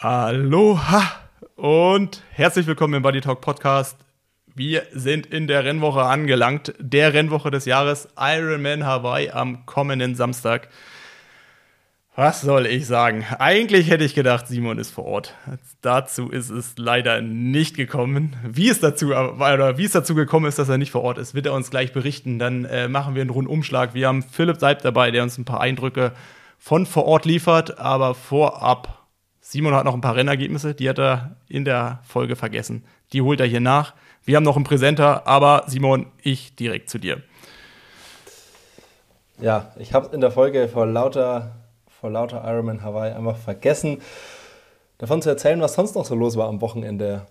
Aloha und herzlich willkommen im Body Talk Podcast. Wir sind in der Rennwoche angelangt, der Rennwoche des Jahres Ironman Hawaii am kommenden Samstag. Was soll ich sagen? Eigentlich hätte ich gedacht, Simon ist vor Ort. Dazu ist es leider nicht gekommen. Wie es dazu, oder wie es dazu gekommen ist, dass er nicht vor Ort ist, wird er uns gleich berichten. Dann äh, machen wir einen Rundumschlag. Wir haben Philipp Seib dabei, der uns ein paar Eindrücke von vor Ort liefert. Aber vorab, Simon hat noch ein paar Rennergebnisse, die hat er in der Folge vergessen. Die holt er hier nach. Wir haben noch einen Präsenter, aber Simon, ich direkt zu dir. Ja, ich habe in der Folge vor lauter vor lauter Ironman Hawaii einfach vergessen, davon zu erzählen, was sonst noch so los war am Wochenende.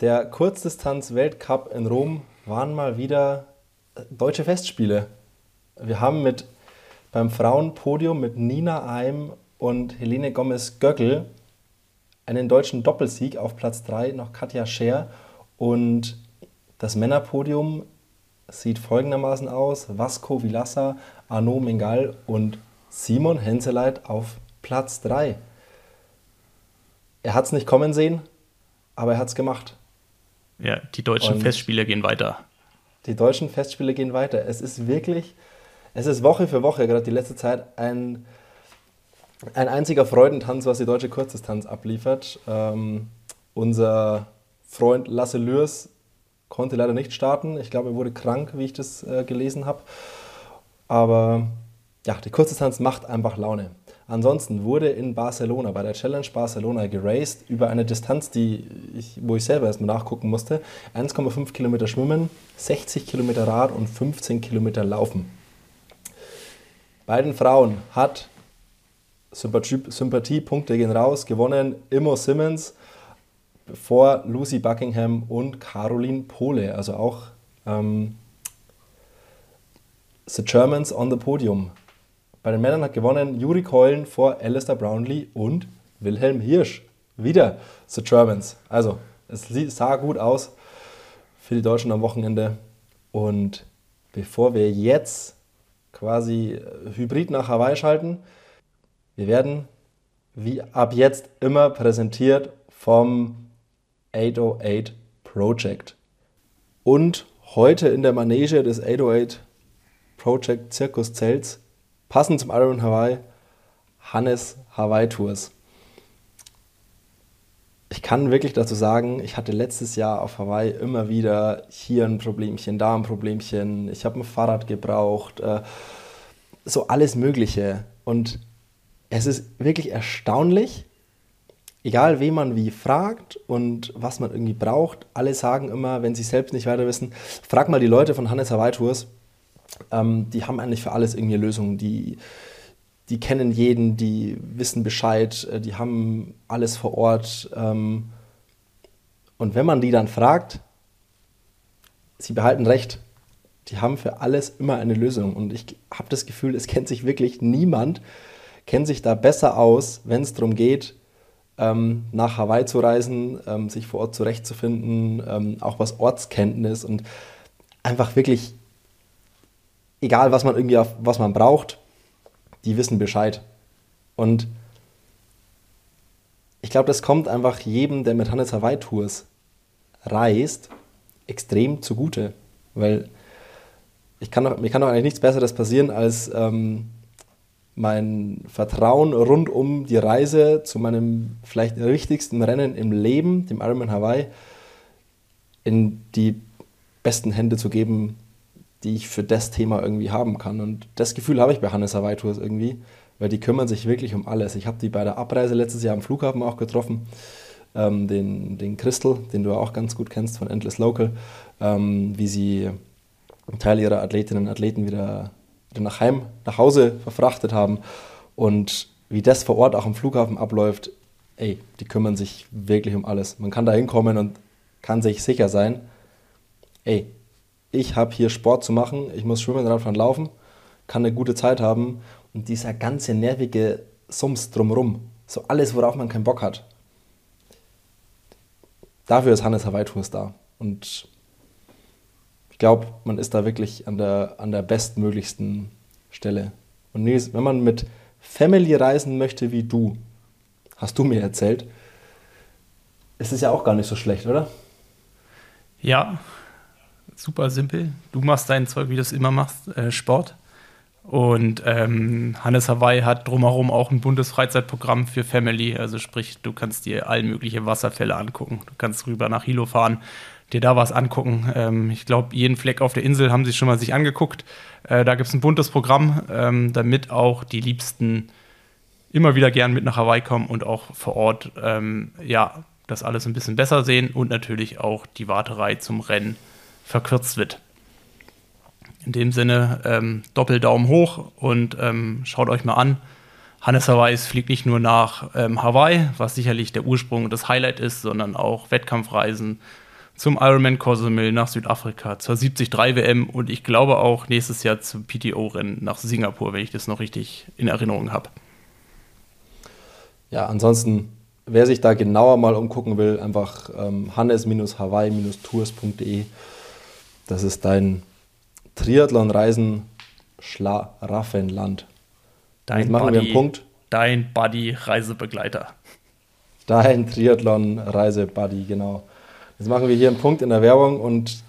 Der Kurzdistanz-Weltcup in Rom waren mal wieder deutsche Festspiele. Wir haben mit beim Frauenpodium mit Nina Eim und Helene Gomez-Göckel einen deutschen Doppelsieg auf Platz 3 noch Katja Scher und das Männerpodium sieht folgendermaßen aus: Vasco Vilassa, Arnaud Mengal und Simon Henseleit auf Platz 3. Er hat es nicht kommen sehen, aber er hat es gemacht. Ja, die deutschen Und Festspiele gehen weiter. Die deutschen Festspiele gehen weiter. Es ist wirklich, es ist Woche für Woche, gerade die letzte Zeit, ein, ein einziger Freudentanz, was die deutsche Kurzdistanz abliefert. Ähm, unser Freund Lasse Lürs konnte leider nicht starten. Ich glaube, er wurde krank, wie ich das äh, gelesen habe. Aber ja, die Kurzdistanz macht einfach Laune. Ansonsten wurde in Barcelona, bei der Challenge Barcelona geraced über eine Distanz, die ich, wo ich selber erstmal nachgucken musste. 1,5 Kilometer schwimmen, 60 Kilometer Rad und 15 Kilometer laufen. Bei den Frauen hat Sympathie, Sympathiepunkte gehen raus, gewonnen Immo Simmons vor Lucy Buckingham und Caroline Pohle, also auch ähm, The Germans on the Podium. Bei den Männern hat gewonnen Juri Keulen vor Alistair Brownlee und Wilhelm Hirsch. Wieder The Germans. Also, es sah gut aus für die Deutschen am Wochenende. Und bevor wir jetzt quasi hybrid nach Hawaii schalten, wir werden wie ab jetzt immer präsentiert vom 808 Project. Und heute in der Manege des 808 Project Zirkuszelts Passend zum Iron Hawaii, Hannes Hawaii Tours. Ich kann wirklich dazu sagen, ich hatte letztes Jahr auf Hawaii immer wieder hier ein Problemchen, da ein Problemchen. Ich habe ein Fahrrad gebraucht, äh, so alles Mögliche. Und es ist wirklich erstaunlich, egal wen man wie fragt und was man irgendwie braucht, alle sagen immer, wenn sie selbst nicht weiter wissen, frag mal die Leute von Hannes Hawaii Tours, ähm, die haben eigentlich für alles irgendwie Lösungen. Die, die kennen jeden, die wissen Bescheid, äh, die haben alles vor Ort. Ähm, und wenn man die dann fragt, sie behalten recht. Die haben für alles immer eine Lösung. Und ich habe das Gefühl, es kennt sich wirklich niemand, kennt sich da besser aus, wenn es darum geht, ähm, nach Hawaii zu reisen, ähm, sich vor Ort zurechtzufinden, ähm, auch was Ortskenntnis und einfach wirklich egal was man irgendwie auf, was man braucht, die wissen Bescheid. Und ich glaube, das kommt einfach jedem, der mit Hannes Hawaii Tours reist, extrem zugute. Weil ich kann doch, mir kann doch eigentlich nichts Besseres passieren, als ähm, mein Vertrauen rund um die Reise zu meinem vielleicht wichtigsten Rennen im Leben, dem Ironman Hawaii, in die besten Hände zu geben, die ich für das Thema irgendwie haben kann. Und das Gefühl habe ich bei Hannes Hawaii Tours irgendwie, weil die kümmern sich wirklich um alles. Ich habe die bei der Abreise letztes Jahr am Flughafen auch getroffen, ähm, den, den Crystal, den du auch ganz gut kennst von Endless Local, ähm, wie sie einen Teil ihrer Athletinnen und Athleten wieder, wieder nach Heim, nach Hause verfrachtet haben und wie das vor Ort auch am Flughafen abläuft, ey, die kümmern sich wirklich um alles. Man kann da hinkommen und kann sich sicher sein, ey, ich habe hier Sport zu machen, ich muss schwimmen, Radfahren, laufen, kann eine gute Zeit haben und dieser ganze nervige Sums drumherum, so alles, worauf man keinen Bock hat. Dafür ist Hannes Hawaii Tours da und glaube, man ist da wirklich an der, an der bestmöglichsten Stelle. Und Nils, wenn man mit Family reisen möchte wie du, hast du mir erzählt, ist es ja auch gar nicht so schlecht, oder? Ja, super simpel. Du machst dein Zeug, wie du es immer machst, äh, Sport. Und ähm, Hannes Hawaii hat drumherum auch ein buntes Freizeitprogramm für Family. Also sprich, du kannst dir all mögliche Wasserfälle angucken. Du kannst rüber nach Hilo fahren, dir da was angucken. Ähm, ich glaube, jeden Fleck auf der Insel haben sie schon mal sich angeguckt. Äh, da gibt es ein buntes Programm, ähm, damit auch die Liebsten immer wieder gern mit nach Hawaii kommen und auch vor Ort ähm, ja das alles ein bisschen besser sehen und natürlich auch die Warterei zum Rennen verkürzt wird. In dem Sinne, ähm, Doppeldaumen hoch und ähm, schaut euch mal an. Hannes Hawaii fliegt nicht nur nach ähm, Hawaii, was sicherlich der Ursprung und das Highlight ist, sondern auch Wettkampfreisen zum Ironman Cozumel nach Südafrika, zur 73 WM und ich glaube auch nächstes Jahr zum PTO-Rennen nach Singapur, wenn ich das noch richtig in Erinnerung habe. Ja, ansonsten, wer sich da genauer mal umgucken will, einfach ähm, hannes-hawaii-tours.de. Das ist dein Triathlon-Reisen Schlaraffenland. Dein machen Buddy, wir einen Punkt. Dein Buddy-Reisebegleiter. Dein Triathlon-Reise-Buddy, genau. Jetzt machen wir hier einen Punkt in der Werbung und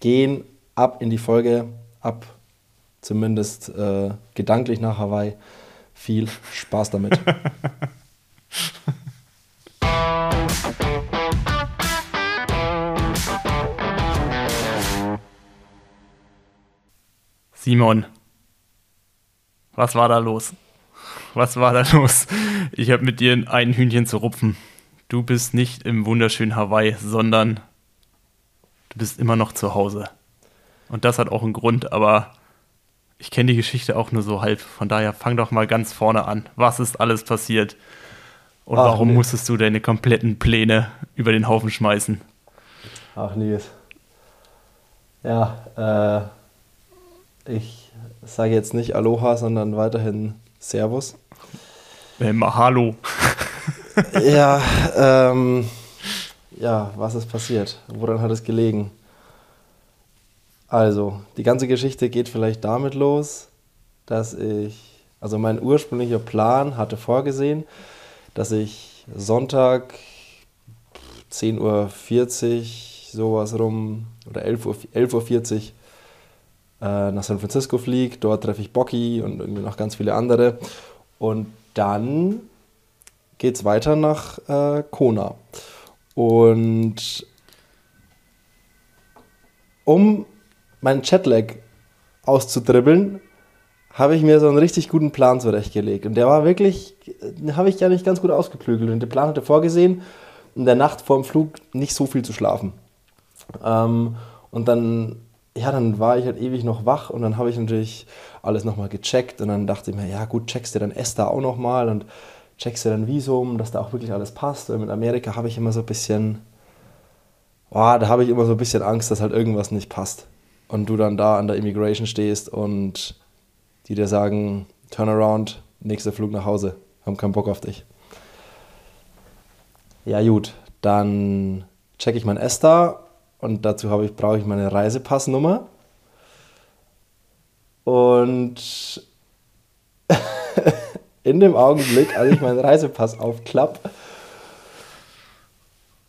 gehen ab in die Folge, ab zumindest äh, gedanklich nach Hawaii. Viel Spaß damit. Simon, was war da los? Was war da los? Ich habe mit dir ein Hühnchen zu rupfen. Du bist nicht im wunderschönen Hawaii, sondern du bist immer noch zu Hause. Und das hat auch einen Grund, aber ich kenne die Geschichte auch nur so halb. Von daher fang doch mal ganz vorne an. Was ist alles passiert? Und Ach, warum nee. musstest du deine kompletten Pläne über den Haufen schmeißen? Ach, Nils. Ja, äh, ich sage jetzt nicht Aloha, sondern weiterhin Servus. Äh, Mahalo. Ja, ähm, ja, was ist passiert? Woran hat es gelegen? Also, die ganze Geschichte geht vielleicht damit los, dass ich, also mein ursprünglicher Plan hatte vorgesehen, dass ich Sonntag 10.40 Uhr, sowas rum, oder 11.40 Uhr, 11 Uhr äh, nach San Francisco fliege. Dort treffe ich Bocky und irgendwie noch ganz viele andere. Und dann geht es weiter nach äh, Kona. Und um meinen Chatlag auszudribbeln, habe ich mir so einen richtig guten Plan zurechtgelegt. Und der war wirklich, den habe ich ja nicht ganz gut ausgeklügelt. Und der Plan hatte vorgesehen, in der Nacht vor dem Flug nicht so viel zu schlafen. Ähm, und dann ja, dann war ich halt ewig noch wach und dann habe ich natürlich alles nochmal gecheckt und dann dachte ich mir, ja gut, checkst du dann Esther auch nochmal und checkst du dann Visum, dass da auch wirklich alles passt. Und mit Amerika habe ich immer so ein bisschen, oh, da habe ich immer so ein bisschen Angst, dass halt irgendwas nicht passt. Und du dann da an der Immigration stehst und die dir sagen, Turnaround, nächster Flug nach Hause, haben keinen Bock auf dich. Ja gut, dann checke ich mein Esther und dazu ich, brauche ich meine Reisepassnummer. Und in dem Augenblick, als ich meinen Reisepass aufklappe,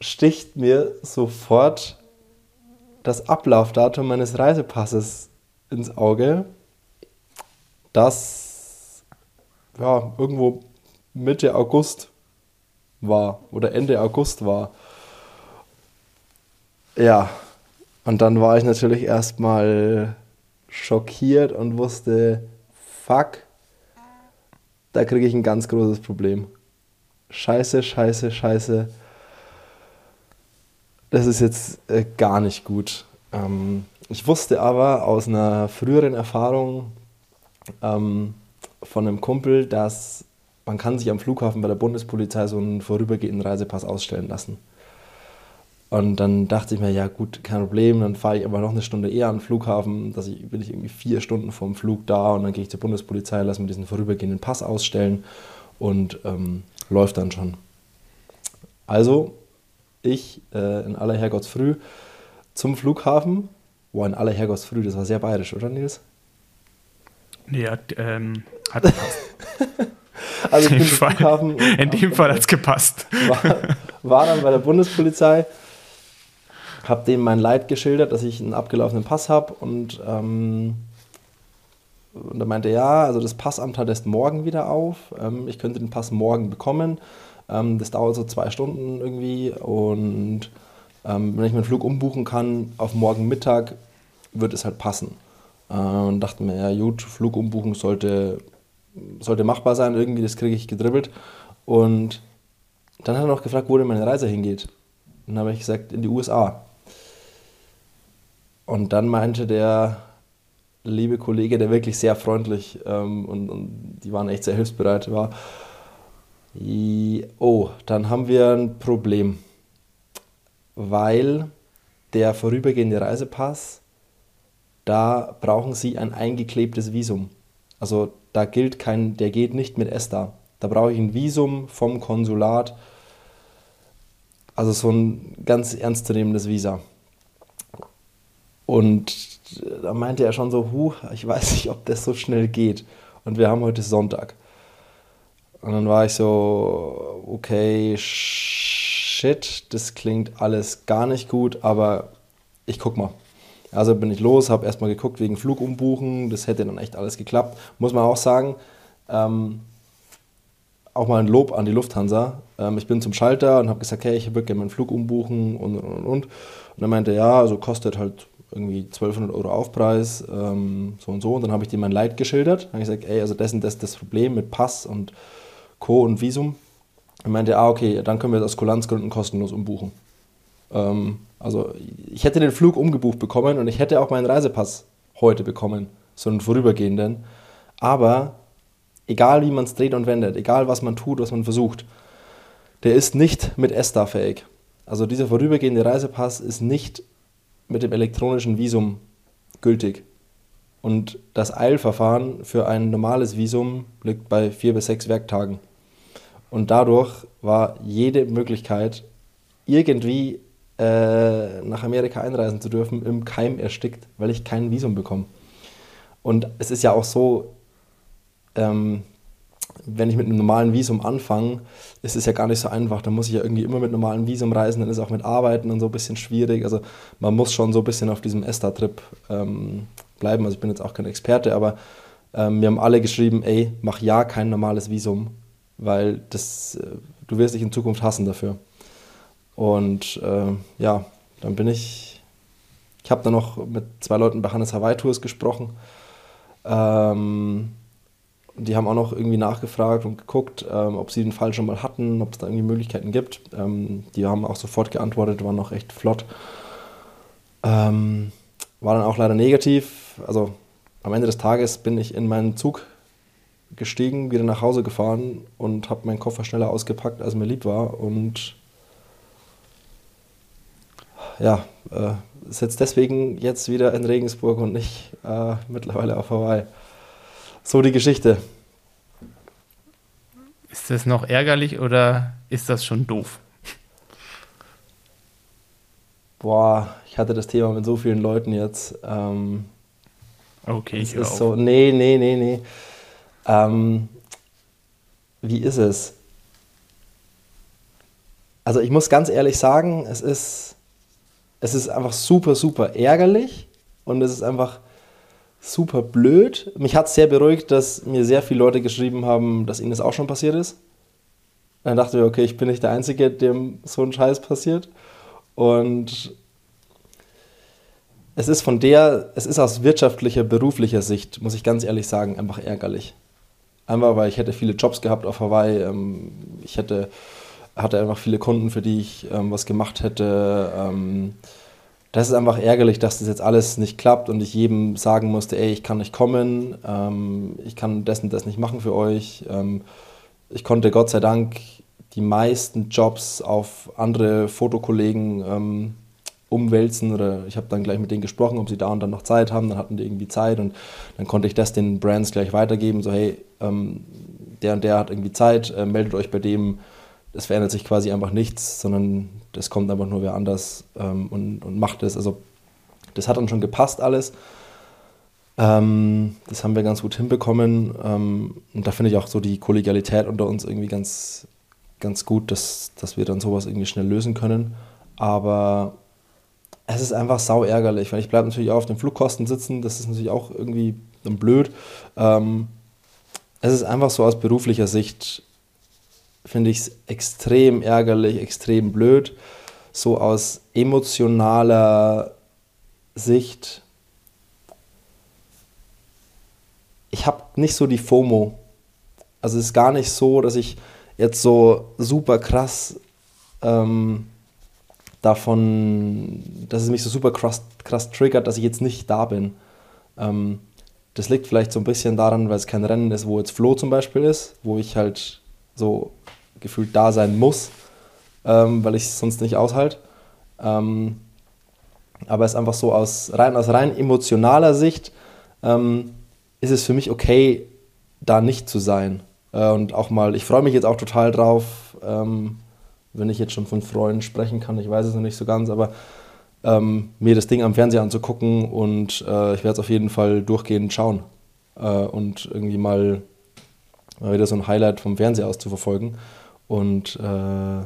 sticht mir sofort das Ablaufdatum meines Reisepasses ins Auge, das ja, irgendwo Mitte August war oder Ende August war. Ja, und dann war ich natürlich erstmal schockiert und wusste, fuck, da kriege ich ein ganz großes Problem. Scheiße, scheiße, scheiße. Das ist jetzt äh, gar nicht gut. Ähm, ich wusste aber aus einer früheren Erfahrung ähm, von einem Kumpel, dass man kann sich am Flughafen bei der Bundespolizei so einen vorübergehenden Reisepass ausstellen lassen. Und dann dachte ich mir, ja gut, kein Problem, dann fahre ich aber noch eine Stunde eher an den Flughafen, dass ich, bin ich irgendwie vier Stunden vom Flug da und dann gehe ich zur Bundespolizei, lasse mir diesen vorübergehenden Pass ausstellen und ähm, läuft dann schon. Also ich äh, in aller Herrgottsfrüh zum Flughafen. Boah, in aller Herrgottsfrüh, das war sehr bayerisch, oder Nils? Nee, hat, ähm, hat gepasst. also ich bin Fall, Flughafen. In dem Fall hat es gepasst. War, war dann bei der Bundespolizei, habe dem mein Leid geschildert, dass ich einen abgelaufenen Pass habe und, ähm, und er meinte, ja, also das Passamt hat erst morgen wieder auf, ähm, ich könnte den Pass morgen bekommen, ähm, das dauert so zwei Stunden irgendwie und ähm, wenn ich meinen Flug umbuchen kann auf morgen Mittag, wird es halt passen. Äh, und dachte mir, ja gut, Flug umbuchen sollte, sollte machbar sein, irgendwie, das kriege ich gedribbelt. Und dann hat er noch gefragt, wo denn meine Reise hingeht. Dann habe ich gesagt, in die USA. Und dann meinte der liebe Kollege, der wirklich sehr freundlich ähm, und, und, die waren echt sehr hilfsbereit war, oh, dann haben wir ein Problem, weil der vorübergehende Reisepass, da brauchen Sie ein eingeklebtes Visum. Also da gilt kein, der geht nicht mit ESTA. Da brauche ich ein Visum vom Konsulat. Also so ein ganz ernstzunehmendes Visa. Und da meinte er schon so, huh, ich weiß nicht, ob das so schnell geht. Und wir haben heute Sonntag. Und dann war ich so, okay, shit, das klingt alles gar nicht gut, aber ich guck mal. Also bin ich los, habe erstmal geguckt wegen Flug umbuchen, das hätte dann echt alles geklappt. Muss man auch sagen, ähm, auch mal ein Lob an die Lufthansa. Ähm, ich bin zum Schalter und habe gesagt, hey, ich würde gerne meinen Flug umbuchen und und und. Und dann meinte er, ja, also kostet halt irgendwie 1200 Euro Aufpreis, ähm, so und so. Und dann habe ich dir mein Leid geschildert. Dann habe ich gesagt, ey, also das und das das Problem mit Pass und Co. und Visum. Er meinte, ah, okay, dann können wir das aus Kulanzgründen kostenlos umbuchen. Ähm, also ich hätte den Flug umgebucht bekommen und ich hätte auch meinen Reisepass heute bekommen, so einen vorübergehenden. Aber egal wie man es dreht und wendet, egal was man tut, was man versucht, der ist nicht mit ESTA fähig. Also dieser vorübergehende Reisepass ist nicht mit dem elektronischen Visum gültig. Und das Eilverfahren für ein normales Visum liegt bei vier bis sechs Werktagen. Und dadurch war jede Möglichkeit, irgendwie äh, nach Amerika einreisen zu dürfen, im Keim erstickt, weil ich kein Visum bekomme. Und es ist ja auch so, ähm, wenn ich mit einem normalen Visum anfange, ist es ja gar nicht so einfach. Da muss ich ja irgendwie immer mit normalem Visum reisen, dann ist auch mit Arbeiten und so ein bisschen schwierig. Also man muss schon so ein bisschen auf diesem ESTA-Trip ähm, bleiben. Also ich bin jetzt auch kein Experte, aber ähm, wir haben alle geschrieben, ey, mach ja kein normales Visum, weil das, äh, du wirst dich in Zukunft hassen dafür. Und äh, ja, dann bin ich, ich habe dann noch mit zwei Leuten bei Hannes Hawaii Tours gesprochen. Ähm, die haben auch noch irgendwie nachgefragt und geguckt, ähm, ob sie den Fall schon mal hatten, ob es da irgendwie Möglichkeiten gibt. Ähm, die haben auch sofort geantwortet, waren noch echt flott. Ähm, war dann auch leider negativ. Also am Ende des Tages bin ich in meinen Zug gestiegen, wieder nach Hause gefahren und habe meinen Koffer schneller ausgepackt, als mir lieb war. Und ja, äh, sitze deswegen jetzt wieder in Regensburg und nicht äh, mittlerweile auf Hawaii. So die Geschichte. Ist das noch ärgerlich oder ist das schon doof? Boah, ich hatte das Thema mit so vielen Leuten jetzt. Ähm, okay, ich ist so. Nee, nee, nee, nee. Ähm, wie ist es? Also ich muss ganz ehrlich sagen, es ist, es ist einfach super, super ärgerlich und es ist einfach super blöd. Mich hat es sehr beruhigt, dass mir sehr viele Leute geschrieben haben, dass ihnen das auch schon passiert ist. Dann dachte ich, okay, ich bin nicht der Einzige, dem so ein Scheiß passiert. Und es ist von der, es ist aus wirtschaftlicher, beruflicher Sicht, muss ich ganz ehrlich sagen, einfach ärgerlich. Einfach, weil ich hätte viele Jobs gehabt auf Hawaii. Ähm, ich hätte, hatte einfach viele Kunden, für die ich ähm, was gemacht hätte ähm, das ist einfach ärgerlich, dass das jetzt alles nicht klappt und ich jedem sagen musste, ey, ich kann nicht kommen, ähm, ich kann das und das nicht machen für euch. Ähm, ich konnte Gott sei Dank die meisten Jobs auf andere Fotokollegen ähm, umwälzen oder ich habe dann gleich mit denen gesprochen, ob sie da und dann noch Zeit haben, dann hatten die irgendwie Zeit und dann konnte ich das den Brands gleich weitergeben, so hey, ähm, der und der hat irgendwie Zeit, äh, meldet euch bei dem, es verändert sich quasi einfach nichts, sondern das kommt einfach nur wer anders ähm, und, und macht es. Also das hat dann schon gepasst alles. Ähm, das haben wir ganz gut hinbekommen. Ähm, und da finde ich auch so die Kollegialität unter uns irgendwie ganz, ganz gut, dass, dass wir dann sowas irgendwie schnell lösen können. Aber es ist einfach sau ärgerlich, weil ich bleibe natürlich auch auf den Flugkosten sitzen. Das ist natürlich auch irgendwie blöd. Ähm, es ist einfach so aus beruflicher Sicht, finde ich es extrem ärgerlich, extrem blöd. So aus emotionaler Sicht. Ich habe nicht so die FOMO. Also es ist gar nicht so, dass ich jetzt so super krass ähm, davon, dass es mich so super krass, krass triggert, dass ich jetzt nicht da bin. Ähm, das liegt vielleicht so ein bisschen daran, weil es kein Rennen ist, wo jetzt Flo zum Beispiel ist, wo ich halt so gefühlt da sein muss, ähm, weil ich es sonst nicht aushalte. Ähm, aber es ist einfach so aus rein, aus rein emotionaler Sicht ähm, ist es für mich okay, da nicht zu sein. Äh, und auch mal, ich freue mich jetzt auch total drauf, ähm, wenn ich jetzt schon von Freunden sprechen kann, ich weiß es noch nicht so ganz, aber ähm, mir das Ding am Fernseher anzugucken und äh, ich werde es auf jeden Fall durchgehend schauen äh, und irgendwie mal, mal, wieder so ein Highlight vom Fernseher aus zu verfolgen und äh,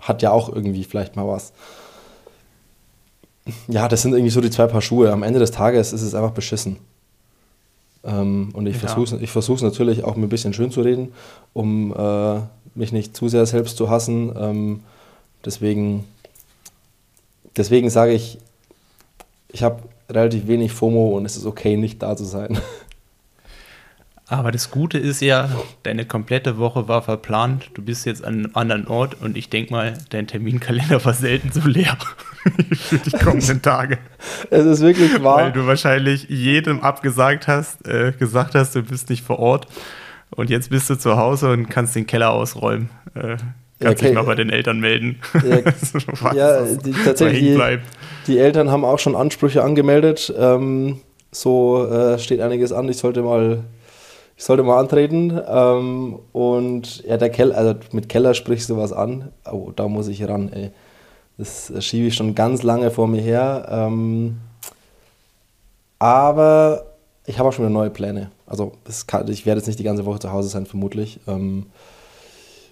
hat ja auch irgendwie vielleicht mal was. Ja, das sind irgendwie so die zwei Paar Schuhe. Am Ende des Tages ist es einfach beschissen. Ähm, und ich ja. versuche ich versuch's natürlich auch mir ein bisschen schön zu reden, um äh, mich nicht zu sehr selbst zu hassen. Ähm, deswegen, deswegen sage ich, ich habe relativ wenig FOMO und es ist okay, nicht da zu sein. Aber das Gute ist ja, deine komplette Woche war verplant. Du bist jetzt an einem anderen Ort und ich denke mal, dein Terminkalender war selten so leer für die kommenden Tage. Es ist wirklich wahr. Weil du wahrscheinlich jedem abgesagt hast, äh, gesagt hast, du bist nicht vor Ort. Und jetzt bist du zu Hause und kannst den Keller ausräumen. Äh, kannst okay. dich mal bei den Eltern melden. Ja, ja die, tatsächlich. Die, die, Eltern haben auch schon Ansprüche angemeldet. Ähm, so äh, steht einiges an. Ich sollte mal ich sollte mal antreten. Ähm, und ja, der Keller, also mit Keller sprichst du was an. Oh, da muss ich ran, ey. Das schiebe ich schon ganz lange vor mir her. Ähm, aber ich habe auch schon wieder neue Pläne. Also kann, ich werde jetzt nicht die ganze Woche zu Hause sein, vermutlich. Ähm,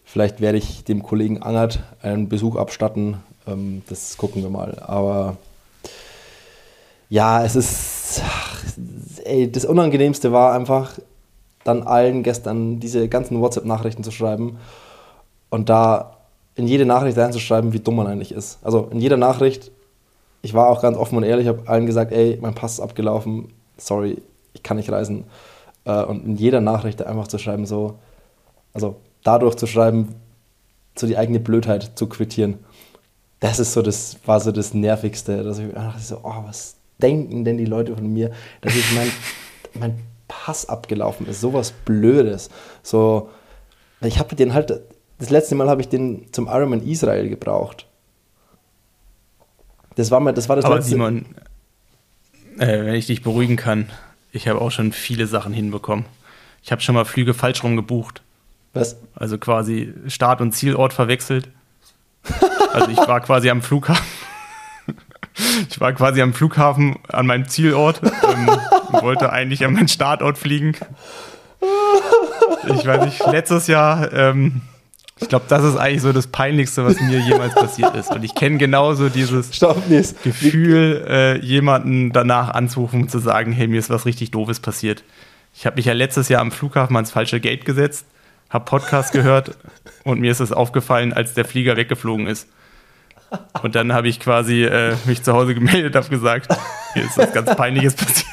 vielleicht werde ich dem Kollegen Angert einen Besuch abstatten. Ähm, das gucken wir mal. Aber ja, es ist. Ey, das Unangenehmste war einfach, dann allen gestern diese ganzen WhatsApp-Nachrichten zu schreiben und da in jede Nachricht reinzuschreiben, wie dumm man eigentlich ist. Also in jeder Nachricht, ich war auch ganz offen und ehrlich, habe allen gesagt, ey, mein Pass ist abgelaufen, sorry, ich kann nicht reisen. Äh, und in jeder Nachricht einfach zu schreiben, so, also dadurch zu schreiben, so die eigene Blödheit zu quittieren. Das ist so das, war so das Nervigste, dass ich dachte so, oh, was denken denn die Leute von mir, dass ich mein, mein Pass abgelaufen ist. Sowas Blödes. So, ich habe den halt, das letzte Mal habe ich den zum Ironman Israel gebraucht. Das war, mal, das, war das Aber letzte. Simon, äh, wenn ich dich beruhigen kann, ich habe auch schon viele Sachen hinbekommen. Ich habe schon mal Flüge falsch rum gebucht. Was? Also quasi Start- und Zielort verwechselt. Also ich war quasi am Flughafen. Ich war quasi am Flughafen an meinem Zielort. Ähm, wollte eigentlich an meinen Startort fliegen. Ich weiß nicht, letztes Jahr, ähm, ich glaube, das ist eigentlich so das Peinlichste, was mir jemals passiert ist. Und ich kenne genauso dieses Gefühl, äh, jemanden danach anzurufen und zu sagen, hey, mir ist was richtig Doofes passiert. Ich habe mich ja letztes Jahr am Flughafen ans falsche Gate gesetzt, habe Podcast gehört und mir ist es aufgefallen, als der Flieger weggeflogen ist. Und dann habe ich quasi äh, mich zu Hause gemeldet, habe gesagt, hier ist was ganz Peinliches passiert.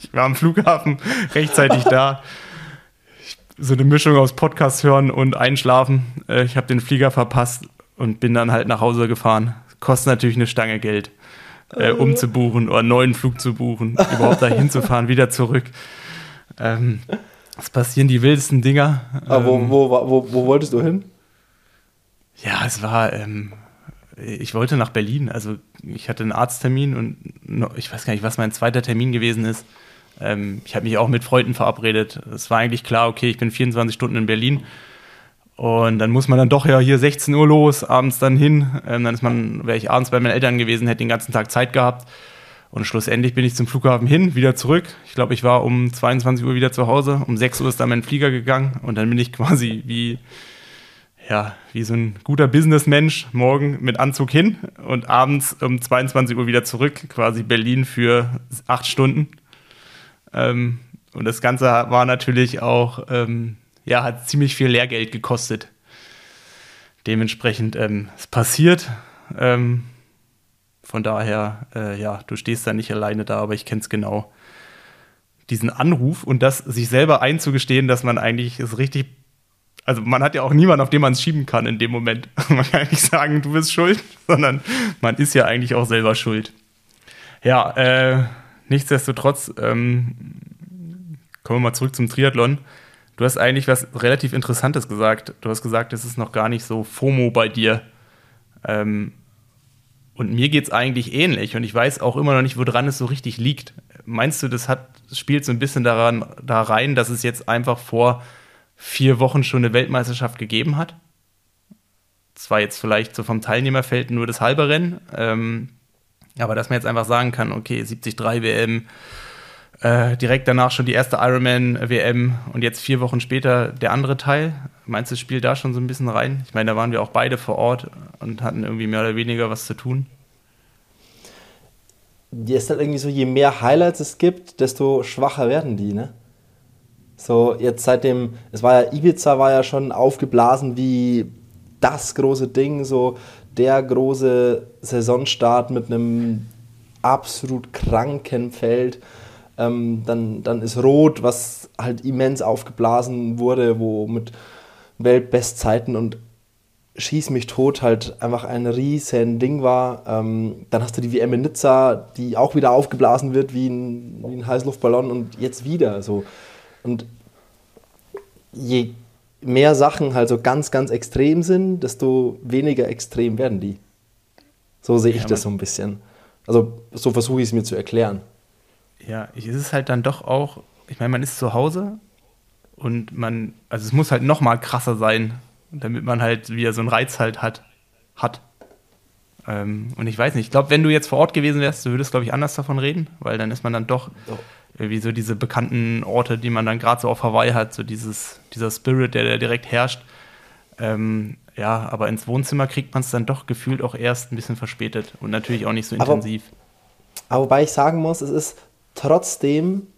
Ich war am Flughafen rechtzeitig da. So eine Mischung aus Podcast hören und einschlafen. Äh, ich habe den Flieger verpasst und bin dann halt nach Hause gefahren. Kostet natürlich eine Stange Geld, äh, um zu buchen oder einen neuen Flug zu buchen, überhaupt dahin zu fahren, wieder zurück. Ähm, es passieren die wildesten Dinger. Aber wo, ähm, wo, wo, wo, wolltest du hin? Ja, es war ähm, ich wollte nach Berlin. Also ich hatte einen Arzttermin und ich weiß gar nicht, was mein zweiter Termin gewesen ist. Ähm, ich habe mich auch mit Freunden verabredet. Es war eigentlich klar, okay, ich bin 24 Stunden in Berlin. Und dann muss man dann doch ja hier 16 Uhr los, abends dann hin. Ähm, dann ist man, wäre ich abends bei meinen Eltern gewesen, hätte den ganzen Tag Zeit gehabt. Und schlussendlich bin ich zum Flughafen hin, wieder zurück. Ich glaube, ich war um 22 Uhr wieder zu Hause. Um 6 Uhr ist dann mein Flieger gegangen und dann bin ich quasi wie ja, wie so ein guter Businessmensch morgen mit Anzug hin und abends um 22 Uhr wieder zurück, quasi Berlin für acht Stunden. Ähm, und das Ganze war natürlich auch, ähm, ja, hat ziemlich viel Lehrgeld gekostet. Dementsprechend ähm, es passiert. Ähm, von daher, äh, ja, du stehst da nicht alleine da, aber ich kenne es genau. Diesen Anruf und das sich selber einzugestehen, dass man eigentlich es richtig also man hat ja auch niemanden, auf den man es schieben kann in dem Moment. Man kann nicht sagen, du bist schuld, sondern man ist ja eigentlich auch selber schuld. Ja, äh, nichtsdestotrotz, ähm, kommen wir mal zurück zum Triathlon. Du hast eigentlich was relativ Interessantes gesagt. Du hast gesagt, es ist noch gar nicht so FOMO bei dir. Ähm, und mir geht es eigentlich ähnlich und ich weiß auch immer noch nicht, woran es so richtig liegt. Meinst du, das hat, spielt so ein bisschen daran, da rein, dass es jetzt einfach vor vier Wochen schon eine Weltmeisterschaft gegeben hat. Zwar jetzt vielleicht so vom Teilnehmerfeld nur das halbe Rennen, ähm, aber dass man jetzt einfach sagen kann, okay, 73 WM, äh, direkt danach schon die erste Ironman WM und jetzt vier Wochen später der andere Teil. Meinst du, das spielt da schon so ein bisschen rein? Ich meine, da waren wir auch beide vor Ort und hatten irgendwie mehr oder weniger was zu tun. Die ist halt irgendwie so, je mehr Highlights es gibt, desto schwacher werden die, ne? So, jetzt seitdem, es war ja, Ibiza war ja schon aufgeblasen wie das große Ding, so der große Saisonstart mit einem absolut kranken Feld. Ähm, dann, dann ist Rot, was halt immens aufgeblasen wurde, wo mit Weltbestzeiten und Schieß mich tot halt einfach ein riesen Ding war. Ähm, dann hast du die WM in Nizza, die auch wieder aufgeblasen wird wie ein, wie ein Heißluftballon und jetzt wieder so. Und je mehr Sachen halt so ganz, ganz extrem sind, desto weniger extrem werden die. So sehe ich ja, das so ein bisschen. Also so versuche ich es mir zu erklären. Ja, es ist halt dann doch auch, ich meine, man ist zu Hause und man, also es muss halt noch mal krasser sein, damit man halt wieder so einen Reiz halt hat. hat. Ähm, und ich weiß nicht, ich glaube, wenn du jetzt vor Ort gewesen wärst, du würdest, glaube ich, anders davon reden, weil dann ist man dann doch oh wie so diese bekannten Orte, die man dann gerade so auf Hawaii hat, so dieses, dieser Spirit, der, der direkt herrscht. Ähm, ja, aber ins Wohnzimmer kriegt man es dann doch gefühlt auch erst ein bisschen verspätet und natürlich auch nicht so intensiv. Aber, aber wobei ich sagen muss, es ist trotzdem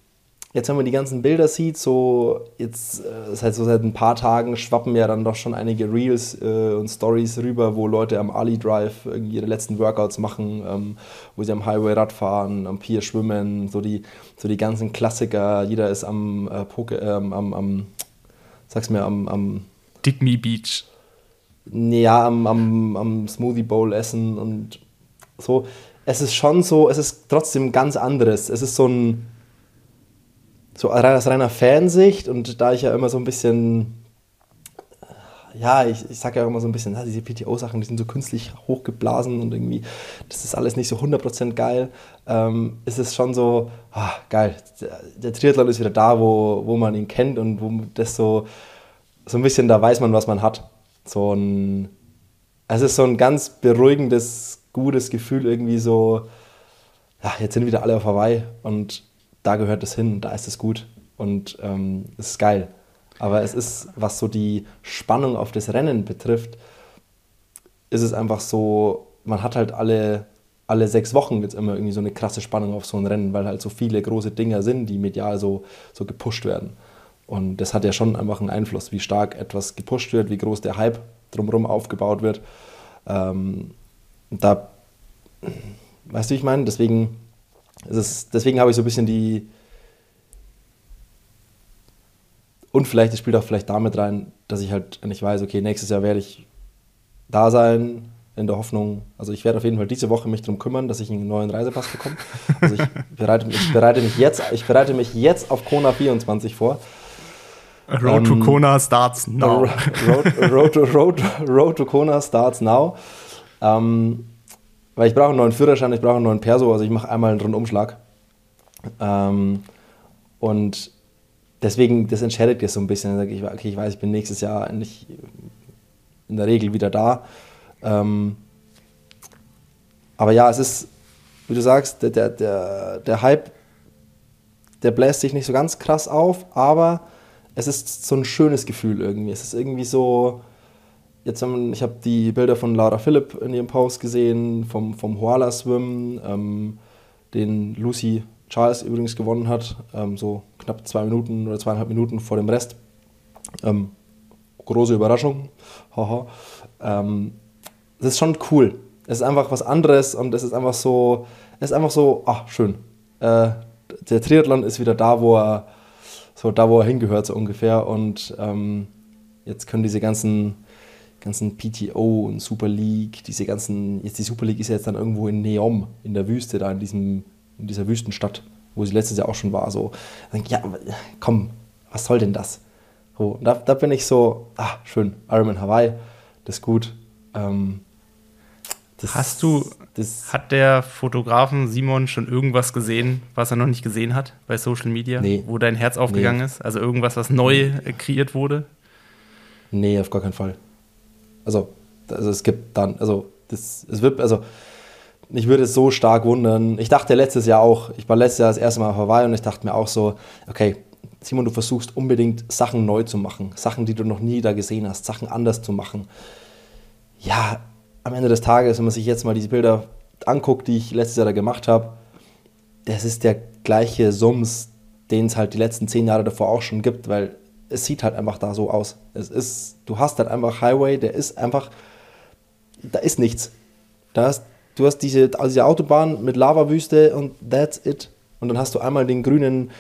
jetzt, wenn man die ganzen Bilder sieht, so jetzt, äh, ist halt so seit ein paar Tagen schwappen ja dann doch schon einige Reels äh, und Stories rüber, wo Leute am Ali Drive irgendwie ihre letzten Workouts machen, ähm, wo sie am Highway Rad fahren, am Pier schwimmen, so die, so die ganzen Klassiker. Jeder ist am äh, Poke, ähm, am, am, sag's mir, am, am Dick Me Beach. Ja, am, am, am Smoothie Bowl essen und so. Es ist schon so, es ist trotzdem ganz anderes. Es ist so ein so aus reiner Fansicht und da ich ja immer so ein bisschen, ja, ich, ich sage ja immer so ein bisschen, na, diese PTO-Sachen, die sind so künstlich hochgeblasen und irgendwie, das ist alles nicht so 100% geil, ähm, ist es schon so, ah, geil, der, der, Triathlon ist wieder da, wo, wo man ihn kennt und wo das so, so ein bisschen, da weiß man, was man hat. So ein, es ist so ein ganz beruhigendes, gutes Gefühl, irgendwie so, ja, jetzt sind wieder alle auf Hawaii und da gehört es hin, da ist es gut und ähm, es ist geil. Aber es ist, was so die Spannung auf das Rennen betrifft, ist es einfach so, man hat halt alle, alle sechs Wochen jetzt immer irgendwie so eine krasse Spannung auf so ein Rennen, weil halt so viele große Dinger sind, die medial so, so gepusht werden. Und das hat ja schon einfach einen Einfluss, wie stark etwas gepusht wird, wie groß der Hype drumherum aufgebaut wird. Ähm, da, weißt du, wie ich meine? Deswegen ist, deswegen habe ich so ein bisschen die. Und vielleicht, es spielt auch vielleicht damit rein, dass ich halt nicht weiß, okay, nächstes Jahr werde ich da sein, in der Hoffnung, also ich werde auf jeden Fall diese Woche mich darum kümmern, dass ich einen neuen Reisepass bekomme. Also ich bereite, ich bereite, mich, jetzt, ich bereite mich jetzt auf Kona 24 vor. Road to ähm, Kona starts now. Road, road, to, road, road to Kona starts now. Ähm, weil ich brauche einen neuen Führerschein, ich brauche einen neuen Perso, also ich mache einmal einen Rundumschlag. Ähm, und deswegen, das entscheidet jetzt so ein bisschen. Dann sage ich, okay, ich weiß, ich bin nächstes Jahr nicht in der Regel wieder da. Ähm, aber ja, es ist, wie du sagst, der, der, der Hype, der bläst sich nicht so ganz krass auf, aber es ist so ein schönes Gefühl irgendwie. Es ist irgendwie so, jetzt haben, ich habe die Bilder von Laura Philipp in ihrem Post gesehen, vom, vom Hoala Swim, ähm, den Lucy Charles übrigens gewonnen hat, ähm, so knapp zwei Minuten oder zweieinhalb Minuten vor dem Rest. Ähm, große Überraschung, haha. Ähm, das ist schon cool. Es ist einfach was anderes und es ist einfach so, es ist einfach so, ach, schön. Äh, der Triathlon ist wieder da, wo er, so da, wo er hingehört, so ungefähr. Und ähm, jetzt können diese ganzen, ganzen PTO und Super League, diese ganzen, jetzt die Super League ist ja jetzt dann irgendwo in Neom, in der Wüste, da in, diesem, in dieser Wüstenstadt, wo sie letztes Jahr auch schon war. So, ja, komm, was soll denn das? So, da, da bin ich so, ah, schön, Ironman Hawaii, das ist gut. Ähm, das, Hast du, das, hat der Fotografen Simon schon irgendwas gesehen, was er noch nicht gesehen hat bei Social Media, nee. wo dein Herz aufgegangen nee. ist? Also irgendwas, was neu kreiert wurde? Nee, auf gar keinen Fall. Also, also es gibt dann, also das, es wird, also ich würde es so stark wundern. Ich dachte letztes Jahr auch, ich war letztes Jahr das erste Mal Hawaii und ich dachte mir auch so, okay, Simon, du versuchst unbedingt Sachen neu zu machen, Sachen, die du noch nie da gesehen hast, Sachen anders zu machen. Ja, am Ende des Tages, wenn man sich jetzt mal diese Bilder anguckt, die ich letztes Jahr da gemacht habe, das ist der gleiche Sums, den es halt die letzten zehn Jahre davor auch schon gibt, weil es sieht halt einfach da so aus. Es ist, du hast halt einfach Highway, der ist einfach, da ist nichts. Da hast, du hast diese, also diese Autobahn mit Lavawüste und that's it. Und dann hast du einmal den grünen,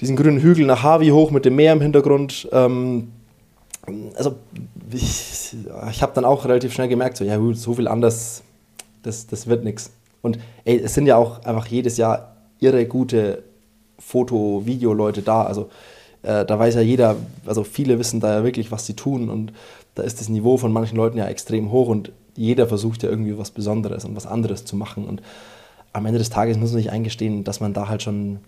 diesen grünen Hügel nach Harvey hoch mit dem Meer im Hintergrund. Ähm, also ich, ich habe dann auch relativ schnell gemerkt, so, ja so viel anders, das, das wird nichts. Und ey, es sind ja auch einfach jedes Jahr irre gute Foto-, Video-Leute da. Also äh, da weiß ja jeder, also viele wissen da ja wirklich, was sie tun. Und da ist das Niveau von manchen Leuten ja extrem hoch und jeder versucht ja irgendwie was Besonderes und was anderes zu machen. Und am Ende des Tages muss man sich eingestehen, dass man da halt schon,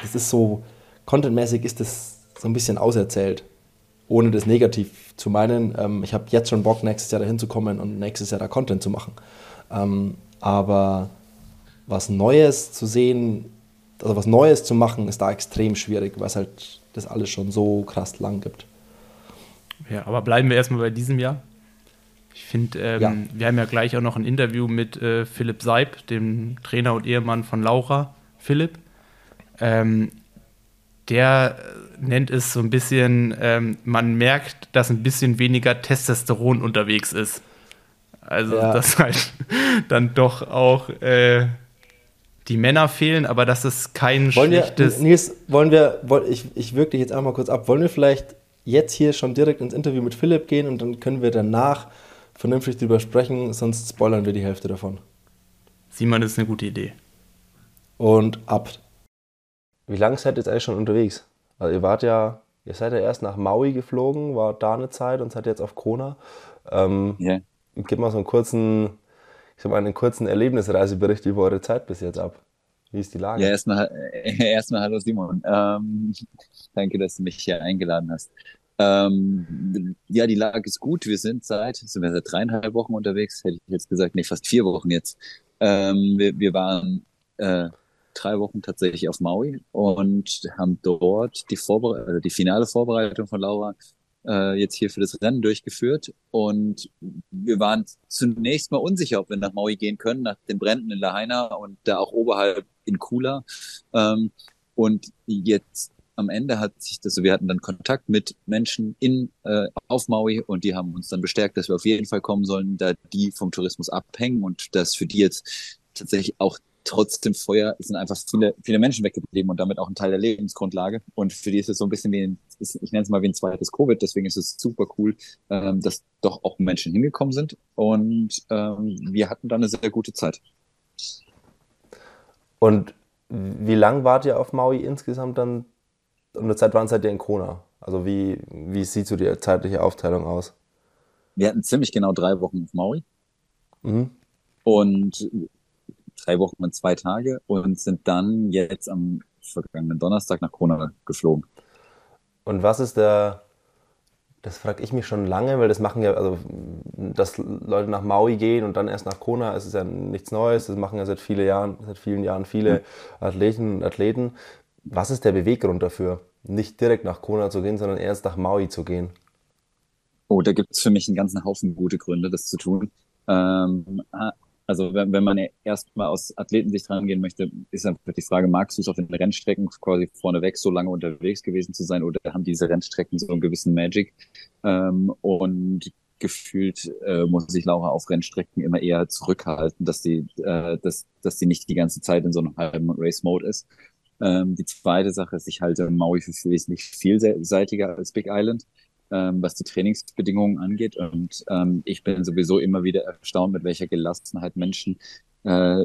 das ist so, contentmäßig ist das so ein bisschen auserzählt ohne das negativ zu meinen. Ähm, ich habe jetzt schon Bock, nächstes Jahr dahin zu kommen und nächstes Jahr da Content zu machen. Ähm, aber was Neues zu sehen, also was Neues zu machen, ist da extrem schwierig, weil es halt das alles schon so krass lang gibt. Ja, aber bleiben wir erstmal bei diesem Jahr. Ich finde, ähm, ja. wir haben ja gleich auch noch ein Interview mit äh, Philipp Seib, dem Trainer und Ehemann von Laura Philipp. Ähm, der nennt es so ein bisschen, ähm, man merkt, dass ein bisschen weniger Testosteron unterwegs ist. Also, ja. dass halt dann doch auch äh, die Männer fehlen, aber dass es kein wollen schlechtes. Wir, Nils, wollen wir, ich, ich wirke dich jetzt einmal kurz ab, wollen wir vielleicht jetzt hier schon direkt ins Interview mit Philipp gehen und dann können wir danach vernünftig drüber sprechen, sonst spoilern wir die Hälfte davon. Simon, das ist eine gute Idee. Und ab. Wie lange seid ihr jetzt eigentlich schon unterwegs? Also ihr wart ja, ihr seid ja erst nach Maui geflogen, war da eine Zeit und seid jetzt auf Kona. Ähm, yeah. Gib mal so einen kurzen, ich mal, einen kurzen Erlebnisreisebericht über eure Zeit bis jetzt ab. Wie ist die Lage? Ja, erstmal, erstmal hallo Simon. Ähm, danke, dass du mich hier eingeladen hast. Ähm, ja, die Lage ist gut. Wir sind seit, sind wir seit dreieinhalb Wochen unterwegs, hätte ich jetzt gesagt, nee, fast vier Wochen jetzt. Ähm, wir, wir waren äh, drei Wochen tatsächlich auf Maui und haben dort die, Vorbere also die finale Vorbereitung von Laura äh, jetzt hier für das Rennen durchgeführt. Und wir waren zunächst mal unsicher, ob wir nach Maui gehen können, nach den Bränden in Lahaina und da auch oberhalb in Kula. Ähm, und jetzt am Ende hat sich das, wir hatten dann Kontakt mit Menschen in äh, auf Maui und die haben uns dann bestärkt, dass wir auf jeden Fall kommen sollen, da die vom Tourismus abhängen und dass für die jetzt tatsächlich auch trotzdem Feuer sind einfach viele, viele Menschen weggeblieben und damit auch ein Teil der Lebensgrundlage. Und für die ist es so ein bisschen wie ein, ich nenne es mal wie ein zweites Covid, deswegen ist es super cool, ähm, dass doch auch Menschen hingekommen sind. Und ähm, wir hatten da eine sehr gute Zeit. Und wie lang wart ihr auf Maui insgesamt dann? Und eine Zeit wann seid ihr in Kona? Also wie, wie sieht so die zeitliche Aufteilung aus? Wir hatten ziemlich genau drei Wochen auf Maui. Mhm. Und drei Wochen und zwei Tage und sind dann jetzt am vergangenen Donnerstag nach Kona geflogen. Und was ist der, das frage ich mich schon lange, weil das machen ja, also dass Leute nach Maui gehen und dann erst nach Kona, es ist ja nichts Neues, das machen ja seit vielen Jahren, seit vielen Jahren viele mhm. Athleten und Athleten. Was ist der Beweggrund dafür, nicht direkt nach Kona zu gehen, sondern erst nach Maui zu gehen? Oh, da gibt es für mich einen ganzen Haufen gute Gründe, das zu tun. Ähm, also wenn, wenn man erstmal aus Athletensicht rangehen möchte, ist einfach die Frage, magst du es auf den Rennstrecken quasi vorneweg so lange unterwegs gewesen zu sein oder haben diese Rennstrecken so einen gewissen Magic? Ähm, und gefühlt äh, muss sich Laura auf Rennstrecken immer eher zurückhalten, dass die, äh, dass, dass die nicht die ganze Zeit in so einem halben Race-Mode ist. Ähm, die zweite Sache ist, ich halte Maui für wesentlich vielseitiger als Big Island ähm, was die Trainingsbedingungen angeht. Und ähm, ich bin sowieso immer wieder erstaunt, mit welcher Gelassenheit Menschen äh,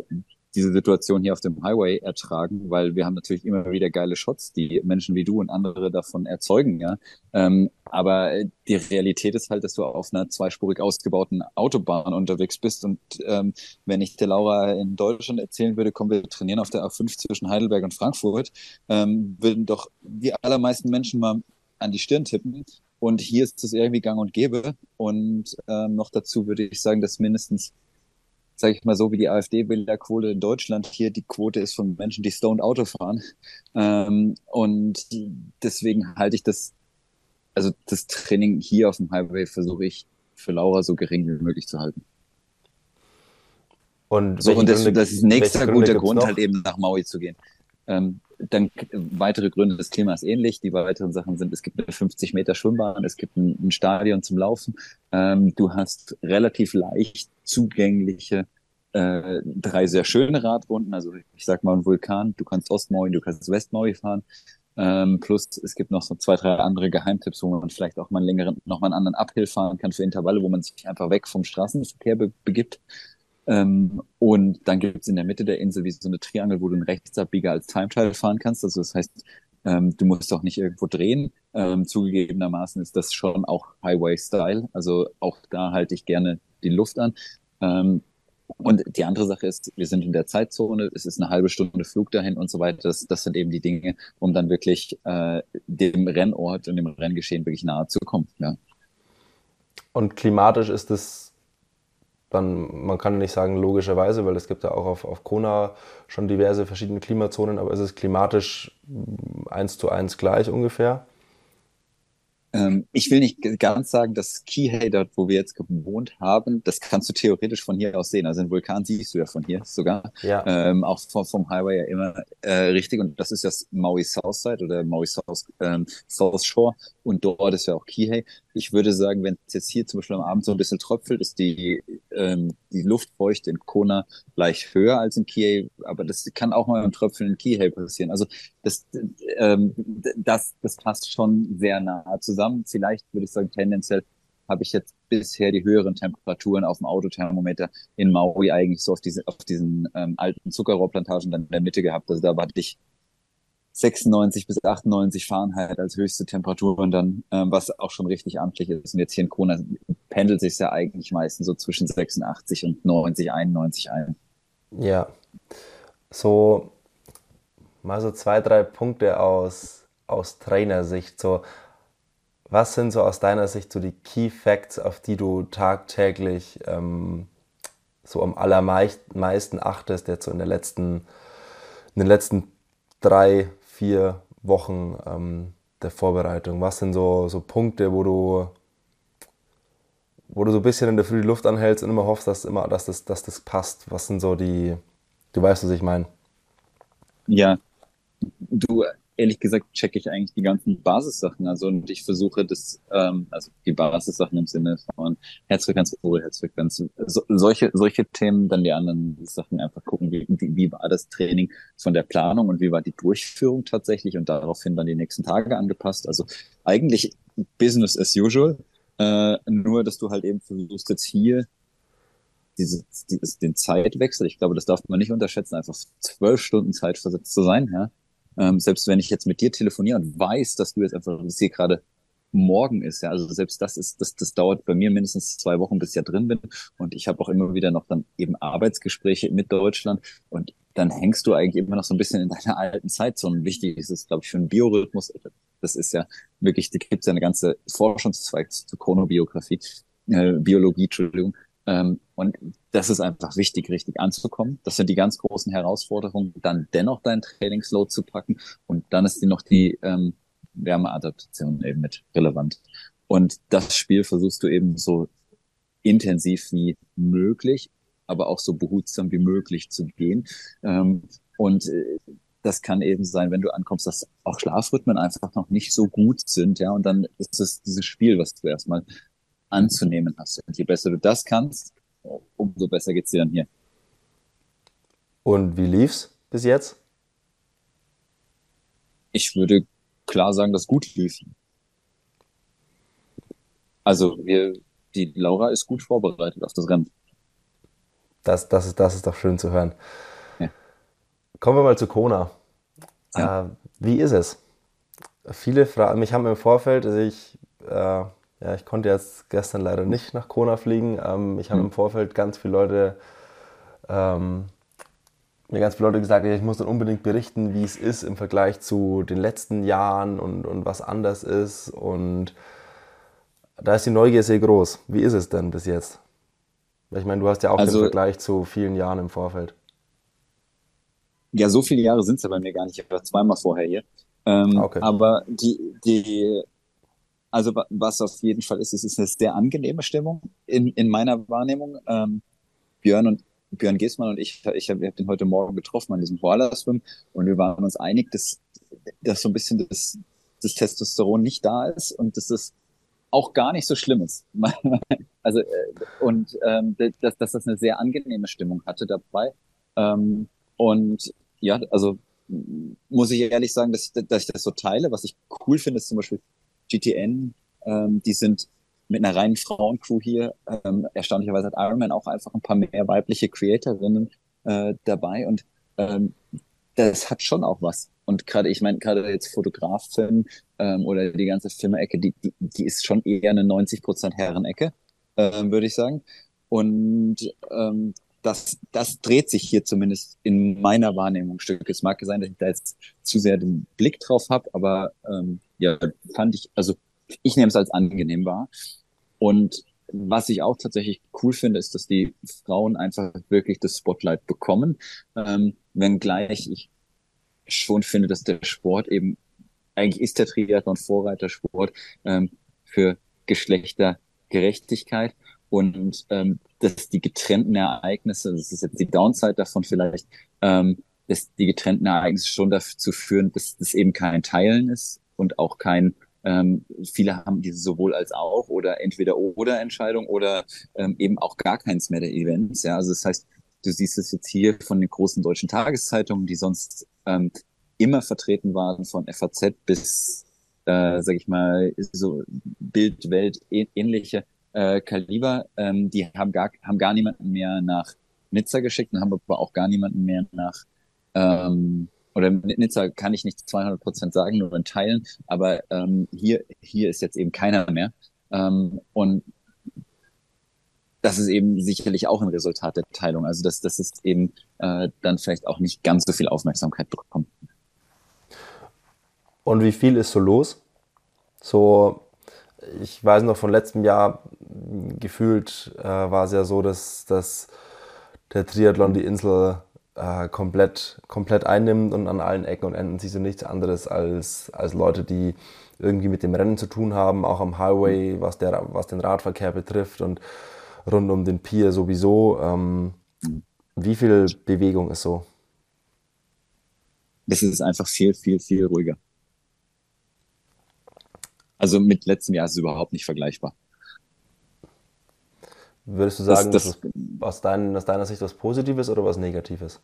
diese Situation hier auf dem Highway ertragen, weil wir haben natürlich immer wieder geile Shots, die Menschen wie du und andere davon erzeugen, ja. Ähm, aber die Realität ist halt, dass du auf einer zweispurig ausgebauten Autobahn unterwegs bist und ähm, wenn ich der Laura in Deutschland erzählen würde, kommen wir trainieren auf der A5 zwischen Heidelberg und Frankfurt, ähm, würden doch die allermeisten Menschen mal an die Stirn tippen und hier ist es irgendwie gang und gäbe. Und ähm, noch dazu würde ich sagen, dass mindestens, sage ich mal so, wie die AfD-Wählerquote in Deutschland hier die Quote ist von Menschen, die Stoned Auto fahren. Ähm, und deswegen halte ich das, also das Training hier auf dem Highway versuche ich für Laura so gering wie möglich zu halten. Und, so, und das, Gründe, das ist nächster guter Grund, noch? halt eben nach Maui zu gehen. Ähm, dann weitere Gründe des Klimas ähnlich. Die weiteren Sachen sind, es gibt eine 50 Meter Schwimmbahn, es gibt ein, ein Stadion zum Laufen. Ähm, du hast relativ leicht zugängliche äh, drei sehr schöne Radrunden. Also ich sag mal ein Vulkan. Du kannst Ostmaui, du kannst Westmaui fahren. Ähm, plus es gibt noch so zwei, drei andere Geheimtipps, wo man vielleicht auch mal einen längeren, noch mal einen anderen Uphill fahren kann für Intervalle, wo man sich einfach weg vom Straßenverkehr be begibt. Ähm, und dann gibt es in der Mitte der Insel wie so eine Triangel, wo du einen Rechtsabbieger als Time Trial fahren kannst. Also das heißt, ähm, du musst auch nicht irgendwo drehen. Ähm, zugegebenermaßen ist das schon auch Highway-Style. Also auch da halte ich gerne die Luft an. Ähm, und die andere Sache ist, wir sind in der Zeitzone, es ist eine halbe Stunde Flug dahin und so weiter. Das, das sind eben die Dinge, um dann wirklich äh, dem Rennort und dem Renngeschehen wirklich nahe zu kommen. Ja. Und klimatisch ist es dann, man kann nicht sagen logischerweise, weil es gibt ja auch auf, auf Kona schon diverse verschiedene Klimazonen, aber es ist klimatisch eins zu eins gleich ungefähr. Ähm, ich will nicht ganz sagen, dass Kihei, dort wo wir jetzt gewohnt haben, das kannst du theoretisch von hier aus sehen. Also den Vulkan siehst du ja von hier sogar. Ja. Ähm, auch vom, vom Highway ja immer äh, richtig. Und das ist das Maui Southside oder Maui South, ähm, South Shore. Und dort ist ja auch Kihei. Ich würde sagen, wenn es jetzt hier zum Beispiel am Abend so ein bisschen tröpfelt, ist die, ähm, die Luftfeuchte in Kona leicht höher als in Kihei. Aber das kann auch mal im Tröpfeln in Kihei passieren. Also das, ähm, das, das passt schon sehr nah zusammen. Vielleicht würde ich sagen, tendenziell habe ich jetzt bisher die höheren Temperaturen auf dem Autothermometer in Maui eigentlich so auf, diese, auf diesen ähm, alten Zuckerrohrplantagen dann in der Mitte gehabt. Also da hatte ich 96 bis 98 Fahrenheit als höchste Temperaturen dann, ähm, was auch schon richtig amtlich ist. Und jetzt hier in Kona pendelt sich ja eigentlich meistens so zwischen 86 und 90, 91 ein. Ja, so mal so zwei, drei Punkte aus, aus Trainersicht. So, was sind so aus deiner Sicht so die Key Facts, auf die du tagtäglich ähm, so am allermeisten achtest, jetzt so in, der letzten, in den letzten drei, vier Wochen ähm, der Vorbereitung? Was sind so, so Punkte, wo du, wo du so ein bisschen in der Früh die Luft anhältst und immer hoffst, dass, immer, dass, das, dass das passt? Was sind so die, du weißt, was ich meine? Ja, du, ehrlich gesagt, checke ich eigentlich die ganzen Basissachen. Also und ich versuche das, ähm, also die Basissachen im Sinne von Herzfrequenz, hohe Herzfrequenz, so, solche, solche Themen, dann die anderen Sachen einfach gucken, wie, wie, wie war das Training von der Planung und wie war die Durchführung tatsächlich und daraufhin dann die nächsten Tage angepasst. Also eigentlich Business as usual. Äh, nur, dass du halt eben versuchst jetzt hier diese, dieses, den Zeitwechsel, ich glaube, das darf man nicht unterschätzen, einfach zwölf Stunden Zeit versetzt zu sein, ja. Ähm, selbst wenn ich jetzt mit dir telefoniere und weiß, dass du jetzt einfach, dass hier gerade morgen ist, ja, also selbst das ist, das, das dauert bei mir mindestens zwei Wochen, bis ich ja drin bin. Und ich habe auch immer wieder noch dann eben Arbeitsgespräche mit Deutschland und dann hängst du eigentlich immer noch so ein bisschen in deiner alten Zeitzone. Wichtig ist es, glaube ich, für einen Biorhythmus. Das ist ja wirklich, da gibt es ja eine ganze Forschungszweig zur Chronobiografie, äh, Biologie, Entschuldigung. Ähm, und das ist einfach wichtig, richtig anzukommen. Das sind die ganz großen Herausforderungen, dann dennoch dein Trainingsload zu packen. Und dann ist die noch die ähm, Wärmeadaptation eben mit relevant. Und das Spiel versuchst du eben so intensiv wie möglich, aber auch so behutsam wie möglich zu gehen. Ähm, und äh, das kann eben sein, wenn du ankommst, dass auch Schlafrhythmen einfach noch nicht so gut sind, ja, und dann ist es dieses Spiel, was du erstmal anzunehmen hast. Und je besser du das kannst, umso besser geht's dir dann hier. Und wie lief's bis jetzt? Ich würde klar sagen, dass gut lief. Also wir, die Laura ist gut vorbereitet auf das Rennen. Das, das, ist, das ist doch schön zu hören. Ja. Kommen wir mal zu Kona. Ja. Äh, wie ist es? Viele fragen, mich haben im Vorfeld, also ich, äh, ja, ich konnte jetzt gestern leider nicht nach Kona fliegen. Ähm, ich habe mhm. im Vorfeld ganz viele Leute ähm, mir ganz viele Leute gesagt, ich muss dann unbedingt berichten, wie es ist im Vergleich zu den letzten Jahren und, und was anders ist. Und da ist die Neugier sehr groß. Wie ist es denn bis jetzt? Ich meine, du hast ja auch also, den Vergleich zu vielen Jahren im Vorfeld. Ja, so viele Jahre sind es ja bei mir gar nicht. Ich war zweimal vorher hier. Ähm, okay. Aber die, die, also was auf jeden Fall ist, es ist eine sehr angenehme Stimmung in, in meiner Wahrnehmung. Ähm, Björn und Björn Giesmann und ich, ich habe hab den heute Morgen getroffen an diesem Koala-Swim und wir waren uns einig, dass, dass so ein bisschen das, das Testosteron nicht da ist und dass es auch gar nicht so schlimm ist. also äh, und ähm, dass, dass das eine sehr angenehme Stimmung hatte dabei. Ähm, und ja, also muss ich ehrlich sagen, dass dass ich das so teile. Was ich cool finde, ist zum Beispiel GTN. Ähm, die sind mit einer reinen Frauencrew hier. Ähm, erstaunlicherweise hat Ironman auch einfach ein paar mehr weibliche Creatorinnen äh, dabei und ähm, das hat schon auch was. Und gerade, ich meine, gerade jetzt Fotografin ähm, oder die ganze Firma-Ecke, die, die, die ist schon eher eine 90% Herrenecke, ähm, würde ich sagen. Und ähm, das, das dreht sich hier zumindest in meiner Wahrnehmung Stück. Es mag sein, dass ich da jetzt zu sehr den Blick drauf habe, aber ähm, ja, fand ich, also ich nehme es als angenehm wahr. Und was ich auch tatsächlich cool finde, ist, dass die Frauen einfach wirklich das Spotlight bekommen. Ähm, wenngleich ich schon finde, dass der Sport eben, eigentlich ist der Triathlon Vorreitersport ähm, für Geschlechtergerechtigkeit und ähm, dass die getrennten Ereignisse, das ist jetzt die Downside davon vielleicht, ähm, dass die getrennten Ereignisse schon dazu führen, dass das eben kein Teilen ist und auch kein ähm, viele haben diese sowohl als auch oder entweder oder Entscheidung oder ähm, eben auch gar keins mehr der Events. Ja, also das heißt, du siehst es jetzt hier von den großen deutschen Tageszeitungen, die sonst ähm, immer vertreten waren, von FAZ bis, äh, sag ich mal, so Bild, Welt, ähnliche äh, Kaliber, ähm, die haben gar, haben gar niemanden mehr nach Nizza geschickt und haben aber auch gar niemanden mehr nach ähm, oder mit Nizza kann ich nicht 200 Prozent sagen, nur in Teilen, aber ähm, hier, hier ist jetzt eben keiner mehr. Ähm, und das ist eben sicherlich auch ein Resultat der Teilung. Also dass das ist eben äh, dann vielleicht auch nicht ganz so viel Aufmerksamkeit bekommt. Und wie viel ist so los? So, ich weiß noch von letztem Jahr, gefühlt äh, war es ja so, dass, dass der Triathlon die Insel äh, komplett, komplett einnimmt und an allen Ecken und Enden siehst du nichts anderes als, als Leute, die irgendwie mit dem Rennen zu tun haben, auch am Highway, was, der, was den Radverkehr betrifft und rund um den Pier sowieso. Ähm, wie viel Bewegung ist so? Es ist einfach viel, viel, viel ruhiger. Also mit letztem Jahr ist es überhaupt nicht vergleichbar. Würdest du sagen, das, das, aus, dein, aus deiner Sicht was Positives oder was Negatives?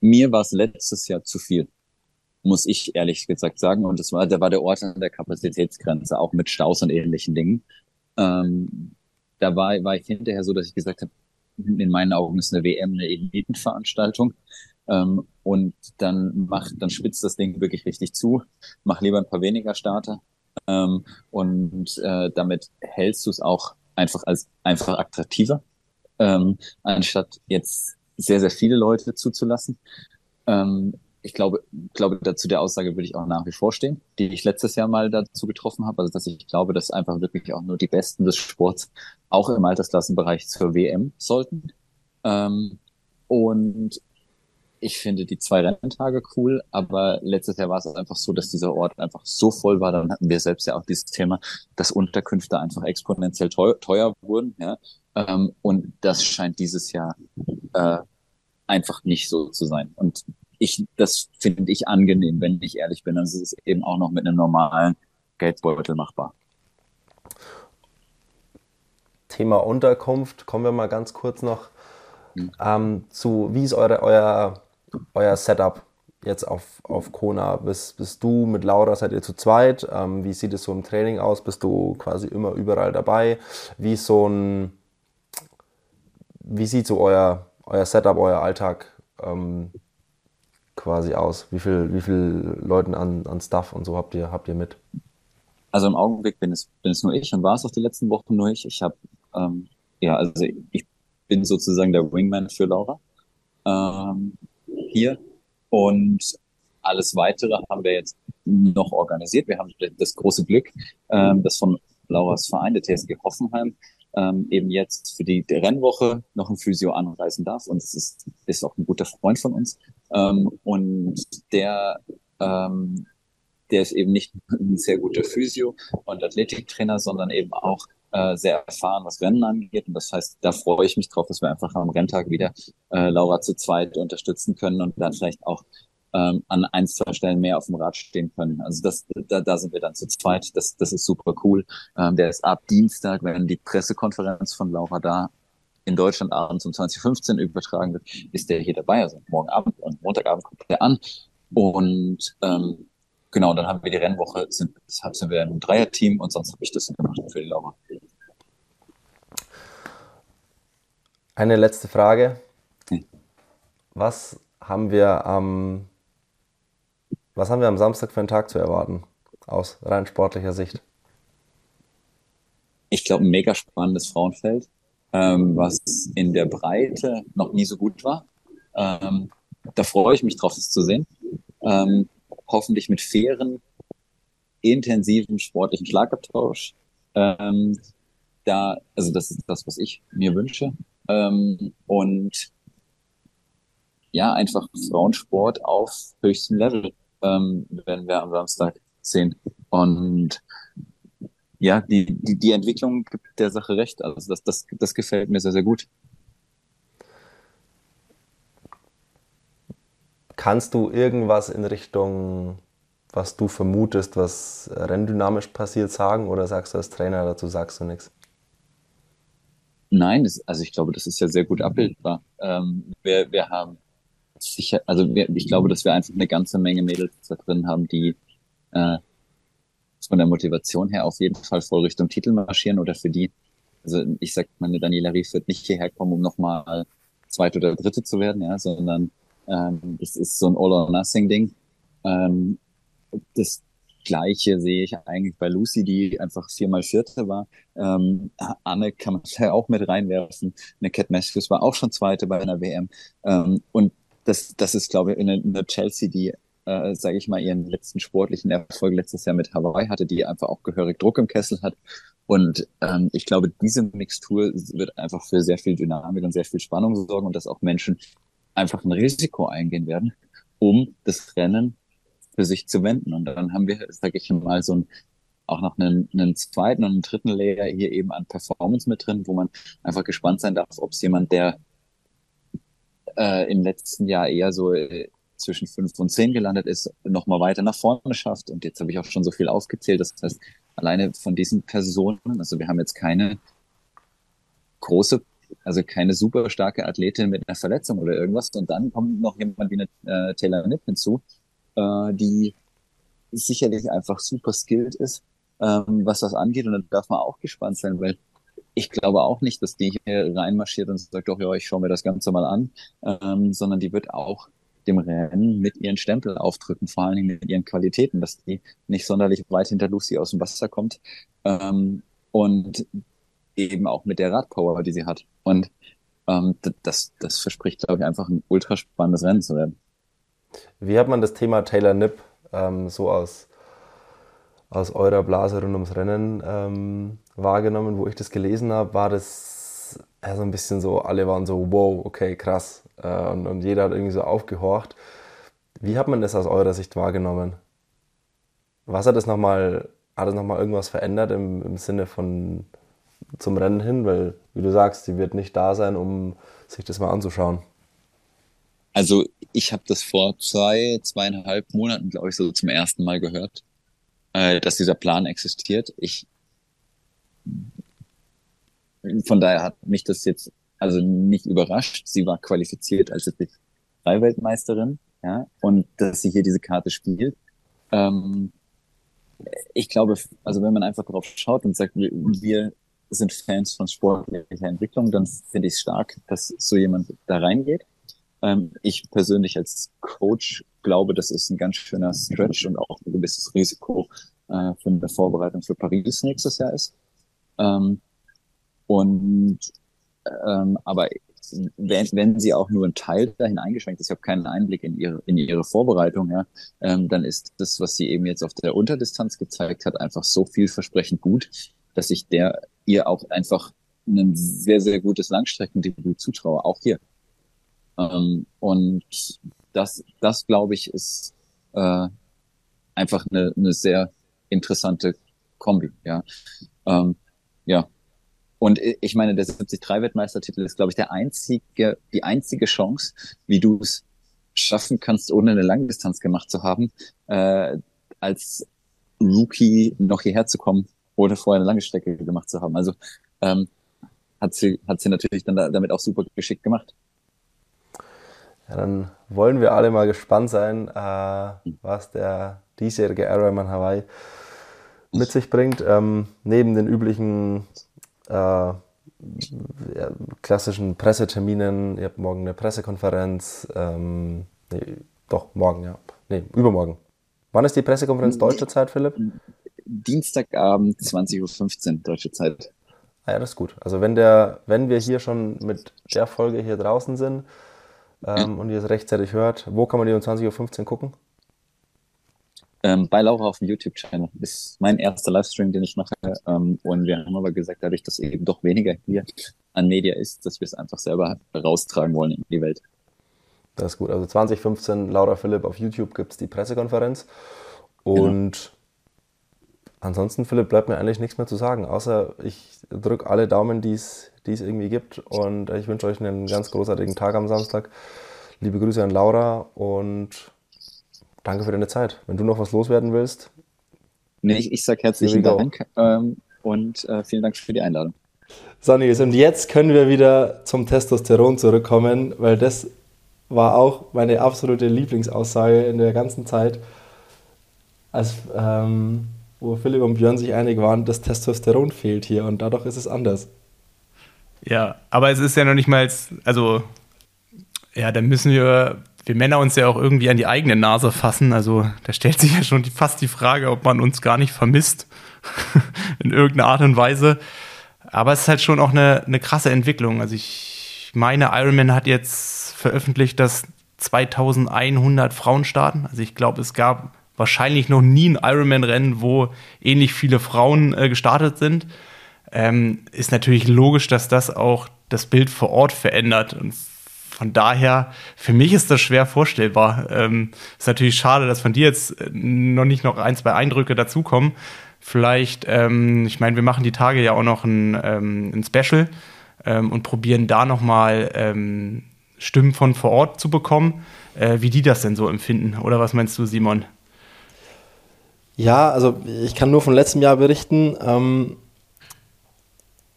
Mir war es letztes Jahr zu viel, muss ich ehrlich gesagt sagen. Und das war, da war der Ort an der Kapazitätsgrenze, auch mit Staus und ähnlichen Dingen. Ähm, da war, war ich hinterher so, dass ich gesagt habe, in meinen Augen ist eine WM eine Elitenveranstaltung. Ähm, und dann macht, dann spitzt das Ding wirklich richtig zu. Mach lieber ein paar weniger Starter, ähm, und äh, damit hältst du es auch einfach als einfach attraktiver, ähm, anstatt jetzt sehr, sehr viele Leute zuzulassen. Ähm, ich glaube, glaube, dazu der Aussage würde ich auch nach wie vor stehen, die ich letztes Jahr mal dazu getroffen habe. Also, dass ich glaube, dass einfach wirklich auch nur die Besten des Sports auch im Altersklassenbereich zur WM sollten. Ähm, und ich finde die zwei Renntage cool, aber letztes Jahr war es einfach so, dass dieser Ort einfach so voll war. Dann hatten wir selbst ja auch dieses Thema, dass Unterkünfte einfach exponentiell teuer, teuer wurden. Ja? Ähm, und das scheint dieses Jahr äh, einfach nicht so zu sein. Und ich, das finde ich angenehm, wenn ich ehrlich bin. Also es ist eben auch noch mit einem normalen Geldbeutel machbar. Thema Unterkunft, kommen wir mal ganz kurz noch mhm. ähm, zu, wie ist eure, euer, euer Setup jetzt auf, auf Kona? Bist, bist du mit Laura, seid ihr zu zweit? Ähm, wie sieht es so im Training aus? Bist du quasi immer überall dabei? Wie so ein, wie sieht so euer, euer Setup, euer Alltag ähm, quasi aus? Wie viel, wie viel Leuten an, an Stuff und so habt ihr, habt ihr mit? Also im Augenblick bin es, bin es nur ich und war es auch die letzten Wochen nur ich. Ich habe, ähm, ja, also ich bin sozusagen der Wingman für Laura ähm, hier und alles Weitere haben wir jetzt noch organisiert. Wir haben das große Glück, ähm, dass von Lauras Verein, der TSG Hoffenheim, ähm, eben jetzt für die Rennwoche noch ein Physio anreisen darf. Und es ist, ist auch ein guter Freund von uns. Ähm, und der, ähm, der ist eben nicht ein sehr guter Physio und Athletiktrainer, sondern eben auch äh, sehr erfahren, was Rennen angeht. Und das heißt, da freue ich mich drauf, dass wir einfach am Renntag wieder äh, Laura zu zweit unterstützen können und dann vielleicht auch ähm, an ein, zwei Stellen mehr auf dem Rad stehen können. Also das, da, da sind wir dann zu zweit. Das, das ist super cool. Ähm, der ist ab Dienstag, wenn die Pressekonferenz von Laura da in Deutschland abends um 2015 übertragen wird, ist der hier dabei. Also morgen Abend und Montagabend kommt der an. Und ähm, genau, dann haben wir die Rennwoche, sind, deshalb sind wir ein Dreierteam und sonst habe ich das gemacht für die Laura. Eine letzte Frage. Hm. Was haben wir am was haben wir am Samstag für einen Tag zu erwarten, aus rein sportlicher Sicht? Ich glaube, ein mega spannendes Frauenfeld, ähm, was in der Breite noch nie so gut war. Ähm, da freue ich mich drauf, das zu sehen. Ähm, hoffentlich mit fairen, intensiven sportlichen Schlagabtausch. Ähm, da, also das ist das, was ich mir wünsche. Ähm, und ja, einfach Frauensport auf höchstem Level ähm, werden wir am Samstag sehen. Und ja, die, die, die Entwicklung gibt der Sache recht. Also das, das, das gefällt mir sehr, sehr gut. Kannst du irgendwas in Richtung, was du vermutest, was renndynamisch passiert, sagen oder sagst du als Trainer dazu, sagst du nichts? Nein, das, also ich glaube, das ist ja sehr gut abbildbar. Ähm, wir, wir haben sicher, also wir, ich glaube, dass wir einfach eine ganze Menge Mädels da drin haben, die äh, von der Motivation her auf jeden Fall voll Richtung Titel marschieren oder für die, also ich sag, meine Daniela Rief wird nicht hierher kommen, um nochmal zweite oder dritte zu werden, ja, sondern ähm, das ist so ein All-or-Nothing-Ding. Ähm, das Gleiche sehe ich eigentlich bei Lucy, die einfach viermal Vierte war. Ähm, Anne kann man ja auch mit reinwerfen. Eine Cat Matthews war auch schon Zweite bei einer WM. Ähm, und das, das ist, glaube ich, in der Chelsea, die, äh, sage ich mal, ihren letzten sportlichen Erfolg letztes Jahr mit Hawaii hatte, die einfach auch gehörig Druck im Kessel hat. Und ähm, ich glaube, diese Mixtur wird einfach für sehr viel Dynamik und sehr viel Spannung sorgen und dass auch Menschen einfach ein Risiko eingehen werden, um das Rennen für sich zu wenden. Und dann haben wir, sage ich mal, so ein auch noch einen, einen zweiten und einen dritten Layer hier eben an Performance mit drin, wo man einfach gespannt sein darf, ob es jemand, der äh, im letzten Jahr eher so äh, zwischen fünf und zehn gelandet ist, noch mal weiter nach vorne schafft. Und jetzt habe ich auch schon so viel aufgezählt. Das heißt, alleine von diesen Personen, also wir haben jetzt keine große, also keine super starke Athletin mit einer Verletzung oder irgendwas. Und dann kommt noch jemand wie eine äh, Taylor Nipp hinzu, äh, die sicherlich einfach super skilled ist, ähm, was das angeht. Und da darf man auch gespannt sein, weil ich glaube auch nicht, dass die hier reinmarschiert und sagt, doch ja, ich schaue mir das Ganze mal an, ähm, sondern die wird auch dem Rennen mit ihren Stempel aufdrücken, vor allen Dingen mit ihren Qualitäten, dass die nicht sonderlich weit hinter Lucy aus dem Wasser kommt ähm, und eben auch mit der Radpower, die sie hat. Und ähm, das, das verspricht, glaube ich, einfach ein ultra spannendes Rennen zu werden. Wie hat man das Thema Taylor Nipp ähm, so aus aus eurer Blase rund ums Rennen ähm, wahrgenommen, wo ich das gelesen habe, war das, also ein bisschen so, alle waren so, wow, okay, krass. Äh, und, und jeder hat irgendwie so aufgehorcht. Wie hat man das aus eurer Sicht wahrgenommen? Was hat das nochmal, hat das nochmal irgendwas verändert im, im Sinne von zum Rennen hin? Weil, wie du sagst, sie wird nicht da sein, um sich das mal anzuschauen. Also ich habe das vor zwei, zweieinhalb Monaten, glaube ich, so zum ersten Mal gehört, äh, dass dieser Plan existiert. Ich von daher hat mich das jetzt also nicht überrascht. Sie war qualifiziert als Weltmeisterin, ja, und dass sie hier diese Karte spielt. Ähm, ich glaube, also wenn man einfach darauf schaut und sagt, wir sind Fans von sportlicher Entwicklung, dann finde ich es stark, dass so jemand da reingeht. Ähm, ich persönlich als Coach glaube, das ist ein ganz schöner Stretch und auch ein gewisses Risiko äh, für eine Vorbereitung für Paris nächstes Jahr ist. Ähm, und ähm, aber wenn, wenn sie auch nur ein Teil dahin eingeschränkt ist, ich habe keinen Einblick in ihre, in ihre Vorbereitung, ja, ähm, dann ist das, was sie eben jetzt auf der Unterdistanz gezeigt hat, einfach so vielversprechend gut, dass ich der ihr auch einfach ein sehr, sehr gutes Langstreckendebüt zutraue, auch hier. Ähm, und das, das glaube ich, ist äh, einfach eine, eine sehr interessante Kombi, ja. Ähm, ja, und ich meine, der 73-Weltmeistertitel ist, glaube ich, der einzige, die einzige Chance, wie du es schaffen kannst, ohne eine Langdistanz gemacht zu haben, äh, als Rookie noch hierher zu kommen, ohne vorher eine lange Strecke gemacht zu haben. Also ähm, hat sie, hat sie natürlich dann da, damit auch super geschickt gemacht. Ja, dann wollen wir alle mal gespannt sein, äh, was der diesjährige Ironman Hawaii mit sich bringt. Ähm, neben den üblichen äh, klassischen Presseterminen. Ihr habt morgen eine Pressekonferenz. Ähm, nee, doch, morgen, ja. Nee, übermorgen. Wann ist die Pressekonferenz deutsche Zeit, Philipp? Dienstagabend 20.15 Uhr deutsche Zeit. Ah ja, das ist gut. Also wenn der, wenn wir hier schon mit der Folge hier draußen sind ähm, ja. und ihr es rechtzeitig hört, wo kann man die um 20.15 Uhr gucken? ähm, bei Laura auf dem YouTube-Channel. Ist mein erster Livestream, den ich mache. Ähm, und wir haben aber gesagt, dadurch, dass eben doch weniger hier an Media ist, dass wir es einfach selber raustragen wollen in die Welt. Das ist gut. Also 2015, Laura Philipp auf YouTube gibt es die Pressekonferenz. Und genau. Ansonsten, Philipp, bleibt mir eigentlich nichts mehr zu sagen, außer ich drücke alle Daumen, die es irgendwie gibt. Und ich wünsche euch einen ganz großartigen Tag am Samstag. Liebe Grüße an Laura und danke für deine Zeit. Wenn du noch was loswerden willst. Nee, ich, ich sage herzlichen Dank ähm, und äh, vielen Dank für die Einladung. Sonny, und jetzt können wir wieder zum Testosteron zurückkommen, weil das war auch meine absolute Lieblingsaussage in der ganzen Zeit, als ähm, wo Philipp und Björn sich einig waren, das Testosteron fehlt hier und dadurch ist es anders. Ja, aber es ist ja noch nicht mal, also ja, dann müssen wir wir Männer uns ja auch irgendwie an die eigene Nase fassen. Also da stellt sich ja schon die, fast die Frage, ob man uns gar nicht vermisst in irgendeiner Art und Weise. Aber es ist halt schon auch eine, eine krasse Entwicklung. Also ich meine, Ironman hat jetzt veröffentlicht, dass 2100 Frauen starten. Also ich glaube, es gab wahrscheinlich noch nie ein Ironman-Rennen, wo ähnlich viele Frauen äh, gestartet sind. Ähm, ist natürlich logisch, dass das auch das Bild vor Ort verändert. Und von daher, für mich ist das schwer vorstellbar. Ähm, ist natürlich schade, dass von dir jetzt äh, noch nicht noch ein, zwei Eindrücke dazukommen. Vielleicht, ähm, ich meine, wir machen die Tage ja auch noch ein, ähm, ein Special ähm, und probieren da nochmal ähm, Stimmen von vor Ort zu bekommen, äh, wie die das denn so empfinden. Oder was meinst du, Simon? Ja, also ich kann nur von letztem Jahr berichten. Ähm,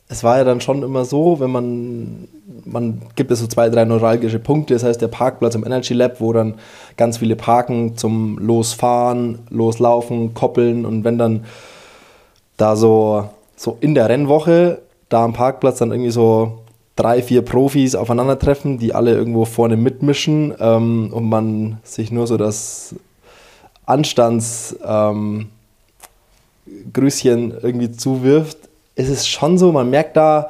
es war ja dann schon immer so, wenn man, man gibt es so zwei, drei neuralgische Punkte, das heißt der Parkplatz im Energy Lab, wo dann ganz viele parken zum Losfahren, Loslaufen, Koppeln und wenn dann da so, so in der Rennwoche da am Parkplatz dann irgendwie so drei, vier Profis aufeinandertreffen, die alle irgendwo vorne mitmischen ähm, und man sich nur so das Anstandsgrüßchen ähm, irgendwie zuwirft, ist es schon so, man merkt da,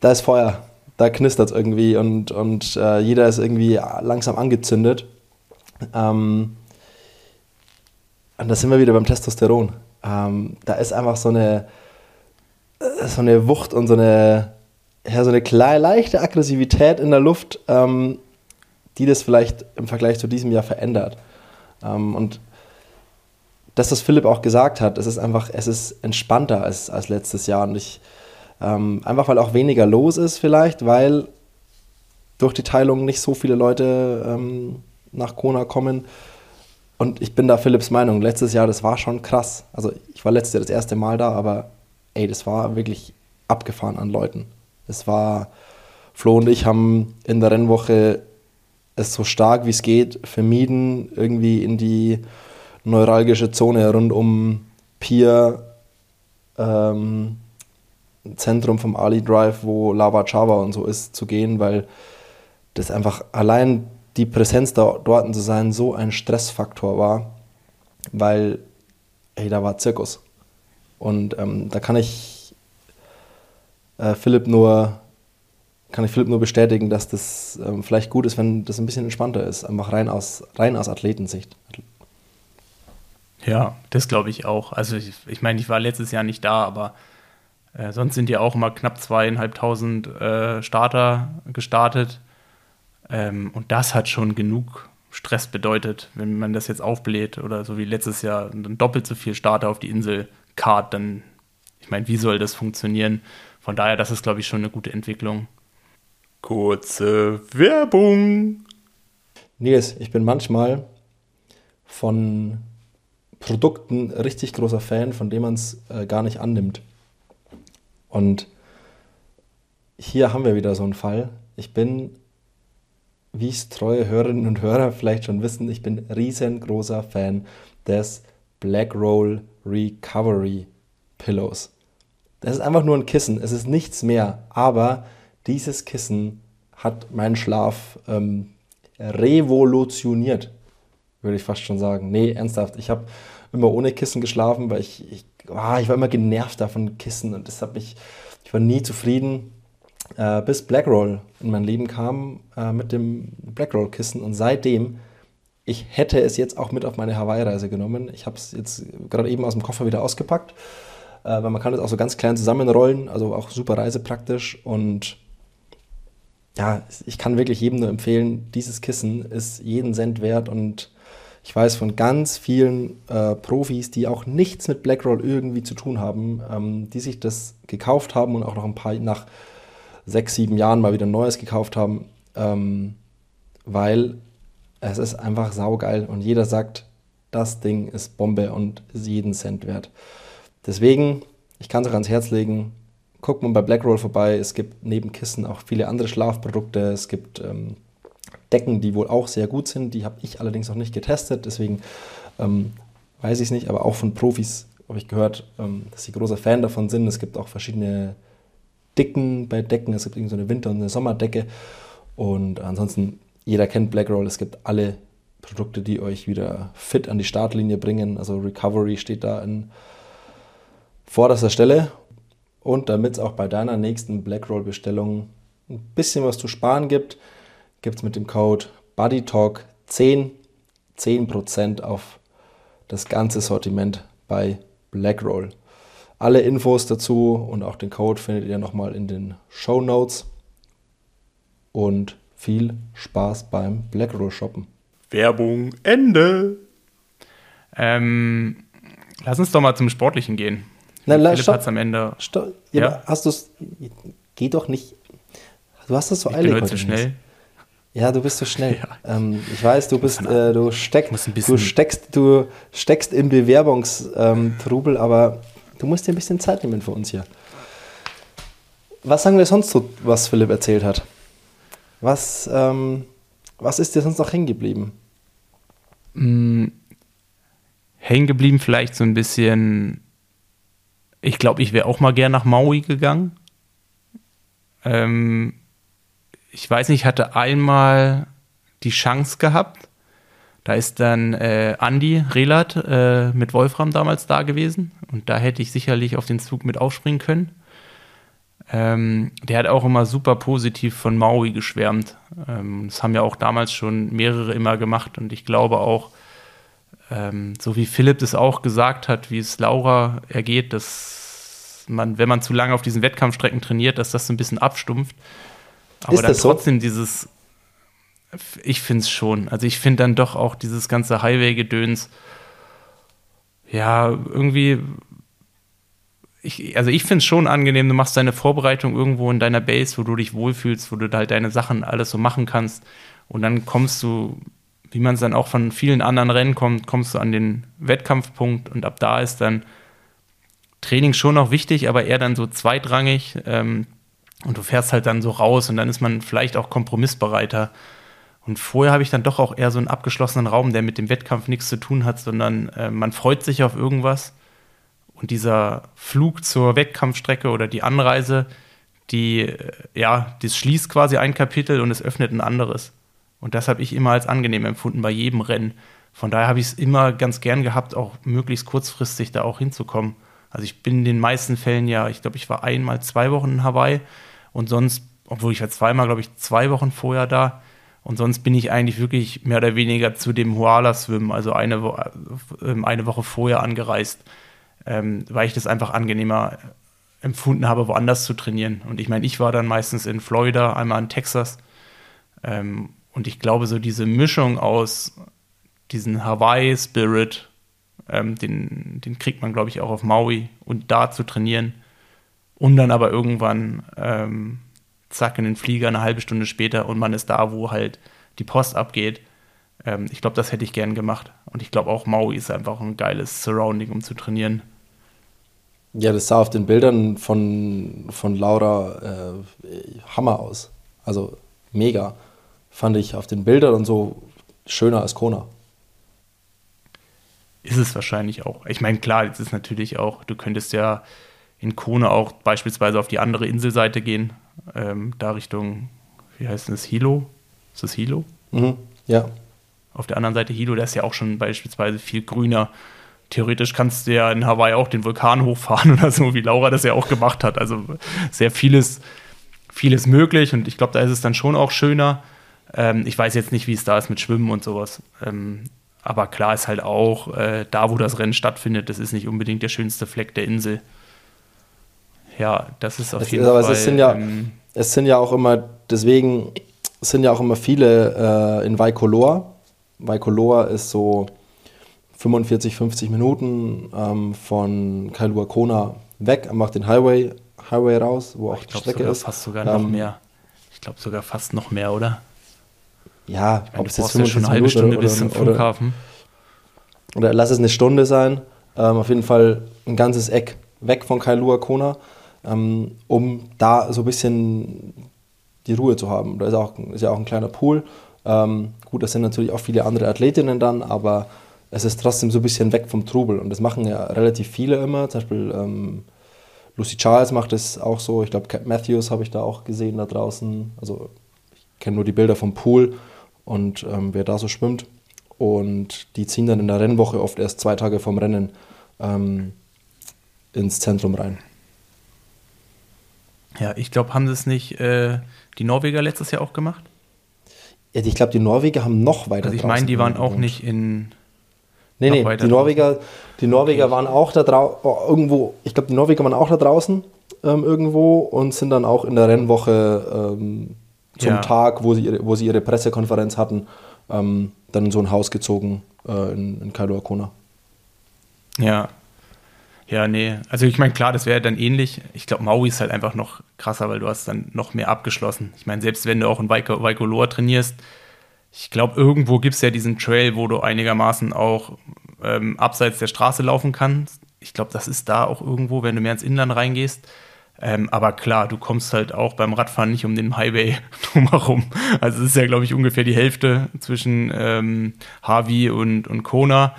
da ist Feuer, da knistert es irgendwie und, und äh, jeder ist irgendwie langsam angezündet. Ähm, und da sind wir wieder beim Testosteron. Ähm, da ist einfach so eine, so eine Wucht und so eine, ja, so eine kleine, leichte Aggressivität in der Luft, ähm, die das vielleicht im Vergleich zu diesem Jahr verändert. Ähm, und das, was Philipp auch gesagt hat, es ist einfach, es ist entspannter als, als letztes Jahr. Und ich, ähm, einfach weil auch weniger los ist, vielleicht, weil durch die Teilung nicht so viele Leute ähm, nach Kona kommen. Und ich bin da Philipps Meinung. Letztes Jahr, das war schon krass. Also ich war letztes Jahr das erste Mal da, aber ey, das war wirklich abgefahren an Leuten. Es war, Flo und ich haben in der Rennwoche es so stark wie es geht vermieden, irgendwie in die neuralgische Zone rund um Pier, ähm, Zentrum vom Ali Drive, wo Lava Chava und so ist, zu gehen, weil das einfach allein die Präsenz da, dort zu sein so ein Stressfaktor war, weil, ey, da war Zirkus. Und ähm, da kann ich äh, Philipp nur kann ich Philipp nur bestätigen, dass das ähm, vielleicht gut ist, wenn das ein bisschen entspannter ist, einfach rein aus, rein aus Athletensicht. Ja, das glaube ich auch. Also ich, ich meine, ich war letztes Jahr nicht da, aber äh, sonst sind ja auch immer knapp zweieinhalbtausend äh, Starter gestartet. Ähm, und das hat schon genug Stress bedeutet, wenn man das jetzt aufbläht oder so wie letztes Jahr dann doppelt so viel Starter auf die Insel kart, dann, ich meine, wie soll das funktionieren? Von daher, das ist, glaube ich, schon eine gute Entwicklung. Kurze Werbung. Nils, ich bin manchmal von Produkten richtig großer Fan, von denen man es äh, gar nicht annimmt. Und hier haben wir wieder so einen Fall. Ich bin wie es treue Hörerinnen und Hörer vielleicht schon wissen, ich bin riesengroßer Fan des Black Roll Recovery Pillows. Das ist einfach nur ein Kissen, es ist nichts mehr, aber dieses Kissen hat meinen Schlaf ähm, revolutioniert, würde ich fast schon sagen. Nee, ernsthaft, ich habe immer ohne Kissen geschlafen, weil ich, ich, ah, ich war immer genervt davon Kissen und das hat mich, ich war nie zufrieden äh, bis Blackroll in mein Leben kam äh, mit dem Blackroll-Kissen. Und seitdem, ich hätte es jetzt auch mit auf meine Hawaii-Reise genommen. Ich habe es jetzt gerade eben aus dem Koffer wieder ausgepackt, äh, weil man kann es auch so ganz klein zusammenrollen, also auch super reisepraktisch. Und ja, ich kann wirklich jedem nur empfehlen, dieses Kissen ist jeden Cent wert und ich weiß von ganz vielen äh, Profis, die auch nichts mit Blackroll irgendwie zu tun haben, ähm, die sich das gekauft haben und auch noch ein paar nach sechs, sieben Jahren mal wieder ein neues gekauft haben, ähm, weil es ist einfach saugeil und jeder sagt, das Ding ist Bombe und ist jeden Cent wert. Deswegen, ich kann es auch ans Herz legen, guckt mal bei Blackroll vorbei. Es gibt neben Kissen auch viele andere Schlafprodukte. Es gibt ähm, Decken, die wohl auch sehr gut sind. Die habe ich allerdings noch nicht getestet, deswegen ähm, weiß ich es nicht. Aber auch von Profis habe ich gehört, ähm, dass sie großer Fan davon sind. Es gibt auch verschiedene Dicken bei Decken. Es gibt so eine Winter- und eine Sommerdecke. Und ansonsten, jeder kennt Blackroll. Es gibt alle Produkte, die euch wieder fit an die Startlinie bringen. Also Recovery steht da in vorderster Stelle. Und damit es auch bei deiner nächsten Blackroll-Bestellung ein bisschen was zu sparen gibt, gibt es mit dem Code BuddyTalk10 10% auf das ganze Sortiment bei Blackroll. Alle Infos dazu und auch den Code findet ihr nochmal in den Show Notes. Und viel Spaß beim Blackroll shoppen. Werbung Ende. Ähm, lass uns doch mal zum Sportlichen gehen. Nein, Philipp stopp. hat's am Ende. Stopp. Ja, Ja? Hast du es. Geh doch nicht. Du hast das so Ich eilig bin heute schnell. Ja, du bist so schnell. Ja. Ähm, ich weiß, du bist, äh, du, steck, muss ein bisschen- du steckst, du steckst im Bewerbungstrubel, aber du musst dir ein bisschen Zeit nehmen für uns hier. Was sagen wir sonst so, was Philipp erzählt hat? Was, ähm, was ist dir sonst noch hängen geblieben? Mm, Hängen geblieben vielleicht so ein bisschen. Ich glaube, ich wäre auch mal gern nach Maui gegangen. Ähm, ich weiß nicht, ich hatte einmal die Chance gehabt. Da ist dann äh, Andy Relat äh, mit Wolfram damals da gewesen. Und da hätte ich sicherlich auf den Zug mit aufspringen können. Ähm, der hat auch immer super positiv von Maui geschwärmt. Ähm, das haben ja auch damals schon mehrere immer gemacht. Und ich glaube auch, ähm, so wie Philipp das auch gesagt hat, wie es Laura ergeht, dass dass man, wenn man zu lange auf diesen Wettkampfstrecken trainiert, dass das so ein bisschen abstumpft. Aber dann trotzdem so? dieses, ich finde es schon. Also ich finde dann doch auch dieses ganze Highway-Gedöns, ja, irgendwie, ich, also ich finde es schon angenehm, du machst deine Vorbereitung irgendwo in deiner Base, wo du dich wohlfühlst, wo du halt deine Sachen alles so machen kannst. Und dann kommst du, wie man es dann auch von vielen anderen Rennen kommt, kommst du an den Wettkampfpunkt und ab da ist dann Training schon noch wichtig, aber eher dann so zweitrangig. Ähm, und du fährst halt dann so raus und dann ist man vielleicht auch kompromissbereiter. Und vorher habe ich dann doch auch eher so einen abgeschlossenen Raum, der mit dem Wettkampf nichts zu tun hat, sondern äh, man freut sich auf irgendwas. Und dieser Flug zur Wettkampfstrecke oder die Anreise, die, äh, ja, das schließt quasi ein Kapitel und es öffnet ein anderes. Und das habe ich immer als angenehm empfunden bei jedem Rennen. Von daher habe ich es immer ganz gern gehabt, auch möglichst kurzfristig da auch hinzukommen. Also ich bin in den meisten Fällen ja, ich glaube, ich war einmal zwei Wochen in Hawaii und sonst, obwohl ich war zweimal, glaube ich, zwei Wochen vorher da. Und sonst bin ich eigentlich wirklich mehr oder weniger zu dem Huala-Swim, also eine, Wo ähm, eine Woche vorher angereist, ähm, weil ich das einfach angenehmer empfunden habe, woanders zu trainieren. Und ich meine, ich war dann meistens in Florida, einmal in Texas. Ähm, und ich glaube, so diese Mischung aus diesen Hawaii-Spirit, ähm, den, den kriegt man, glaube ich, auch auf Maui und da zu trainieren und dann aber irgendwann ähm, zack in den Flieger eine halbe Stunde später und man ist da, wo halt die Post abgeht. Ähm, ich glaube, das hätte ich gern gemacht. Und ich glaube auch Maui ist einfach ein geiles Surrounding, um zu trainieren. Ja, das sah auf den Bildern von, von Laura äh, Hammer aus. Also mega. Fand ich auf den Bildern und so schöner als Kona. Ist es wahrscheinlich auch. Ich meine, klar, jetzt ist natürlich auch, du könntest ja in Kone auch beispielsweise auf die andere Inselseite gehen, ähm, da Richtung, wie heißt das, Hilo? Ist das Hilo? Mhm, ja. Auf der anderen Seite Hilo, der ist ja auch schon beispielsweise viel grüner. Theoretisch kannst du ja in Hawaii auch den Vulkan hochfahren oder so, wie Laura das ja auch gemacht hat. Also sehr vieles, vieles möglich und ich glaube, da ist es dann schon auch schöner. Ähm, ich weiß jetzt nicht, wie es da ist mit Schwimmen und sowas. Ähm, aber klar ist halt auch, äh, da wo das Rennen stattfindet, das ist nicht unbedingt der schönste Fleck der Insel ja, das ist auf es, jeden aber Fall. Es sind, ja, ähm, es sind ja auch immer, deswegen sind ja auch immer viele äh, in Waikoloa. Waikoloa ist so 45, 50 Minuten ähm, von Kailua Kona weg, macht den Highway, Highway raus, wo auch ich die Strecke sogar ist. fast sogar noch ähm, mehr. Ich glaube sogar fast noch mehr, oder? Ja, ich mein, ob es jetzt 45 schon eine halbe Stunde oder, bis zum Flughafen. Oder, oder lass es eine Stunde sein. Ähm, auf jeden Fall ein ganzes Eck weg von Kailua Kona ähm, um da so ein bisschen die Ruhe zu haben. Da ist, auch, ist ja auch ein kleiner Pool. Ähm, gut, das sind natürlich auch viele andere Athletinnen dann, aber es ist trotzdem so ein bisschen weg vom Trubel. Und das machen ja relativ viele immer. Zum Beispiel ähm, Lucy Charles macht es auch so. Ich glaube, Cap Matthews habe ich da auch gesehen da draußen. Also ich kenne nur die Bilder vom Pool und ähm, wer da so schwimmt. Und die ziehen dann in der Rennwoche oft erst zwei Tage vom Rennen ähm, ins Zentrum rein. Ja, ich glaube, haben sie es nicht äh, die Norweger letztes Jahr auch gemacht? Ja, ich glaube, die Norweger haben noch weiter. Also ich meine, die waren auch nicht in. Nee, nee, die Norweger, die Norweger okay. waren auch da draußen, oh, irgendwo, ich glaube, die Norweger waren auch da draußen ähm, irgendwo und sind dann auch in der Rennwoche ähm, zum ja. Tag, wo sie, ihre, wo sie ihre Pressekonferenz hatten, ähm, dann in so ein Haus gezogen äh, in, in Kailua Kona. Ja, ja, nee. Also ich meine, klar, das wäre dann ähnlich. Ich glaube, Maui ist halt einfach noch krasser, weil du hast dann noch mehr abgeschlossen. Ich meine, selbst wenn du auch in Waikoloa trainierst, ich glaube, irgendwo gibt es ja diesen Trail, wo du einigermaßen auch ähm, abseits der Straße laufen kannst. Ich glaube, das ist da auch irgendwo, wenn du mehr ins Inland reingehst. Ähm, aber klar, du kommst halt auch beim Radfahren nicht um den Highway drumherum. Also es ist ja, glaube ich, ungefähr die Hälfte zwischen ähm, Harvey und, und Kona.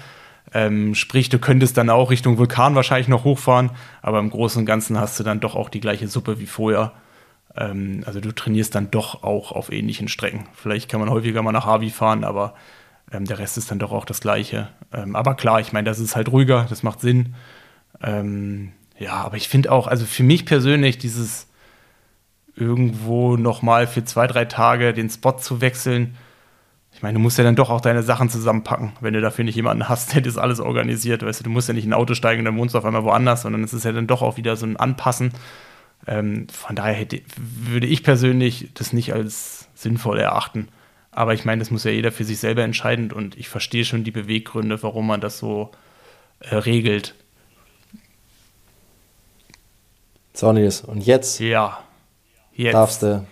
Ähm, sprich, du könntest dann auch Richtung Vulkan wahrscheinlich noch hochfahren, aber im Großen und Ganzen hast du dann doch auch die gleiche Suppe wie vorher. Ähm, also du trainierst dann doch auch auf ähnlichen Strecken. Vielleicht kann man häufiger mal nach Harvey fahren, aber ähm, der Rest ist dann doch auch das Gleiche. Ähm, aber klar, ich meine, das ist halt ruhiger, das macht Sinn. Ähm, ja, aber ich finde auch, also für mich persönlich dieses irgendwo nochmal für zwei, drei Tage den Spot zu wechseln, ich meine, du musst ja dann doch auch deine Sachen zusammenpacken, wenn du dafür nicht jemanden hast, der das alles organisiert. Weißt du, du musst ja nicht in ein Auto steigen und dann wohnst du auf einmal woanders, sondern es ist ja dann doch auch wieder so ein Anpassen. Ähm, von daher hätte, würde ich persönlich das nicht als sinnvoll erachten. Aber ich meine, das muss ja jeder für sich selber entscheiden und ich verstehe schon die Beweggründe, warum man das so äh, regelt. So, Nils, und jetzt, Ja. Jetzt, darfst du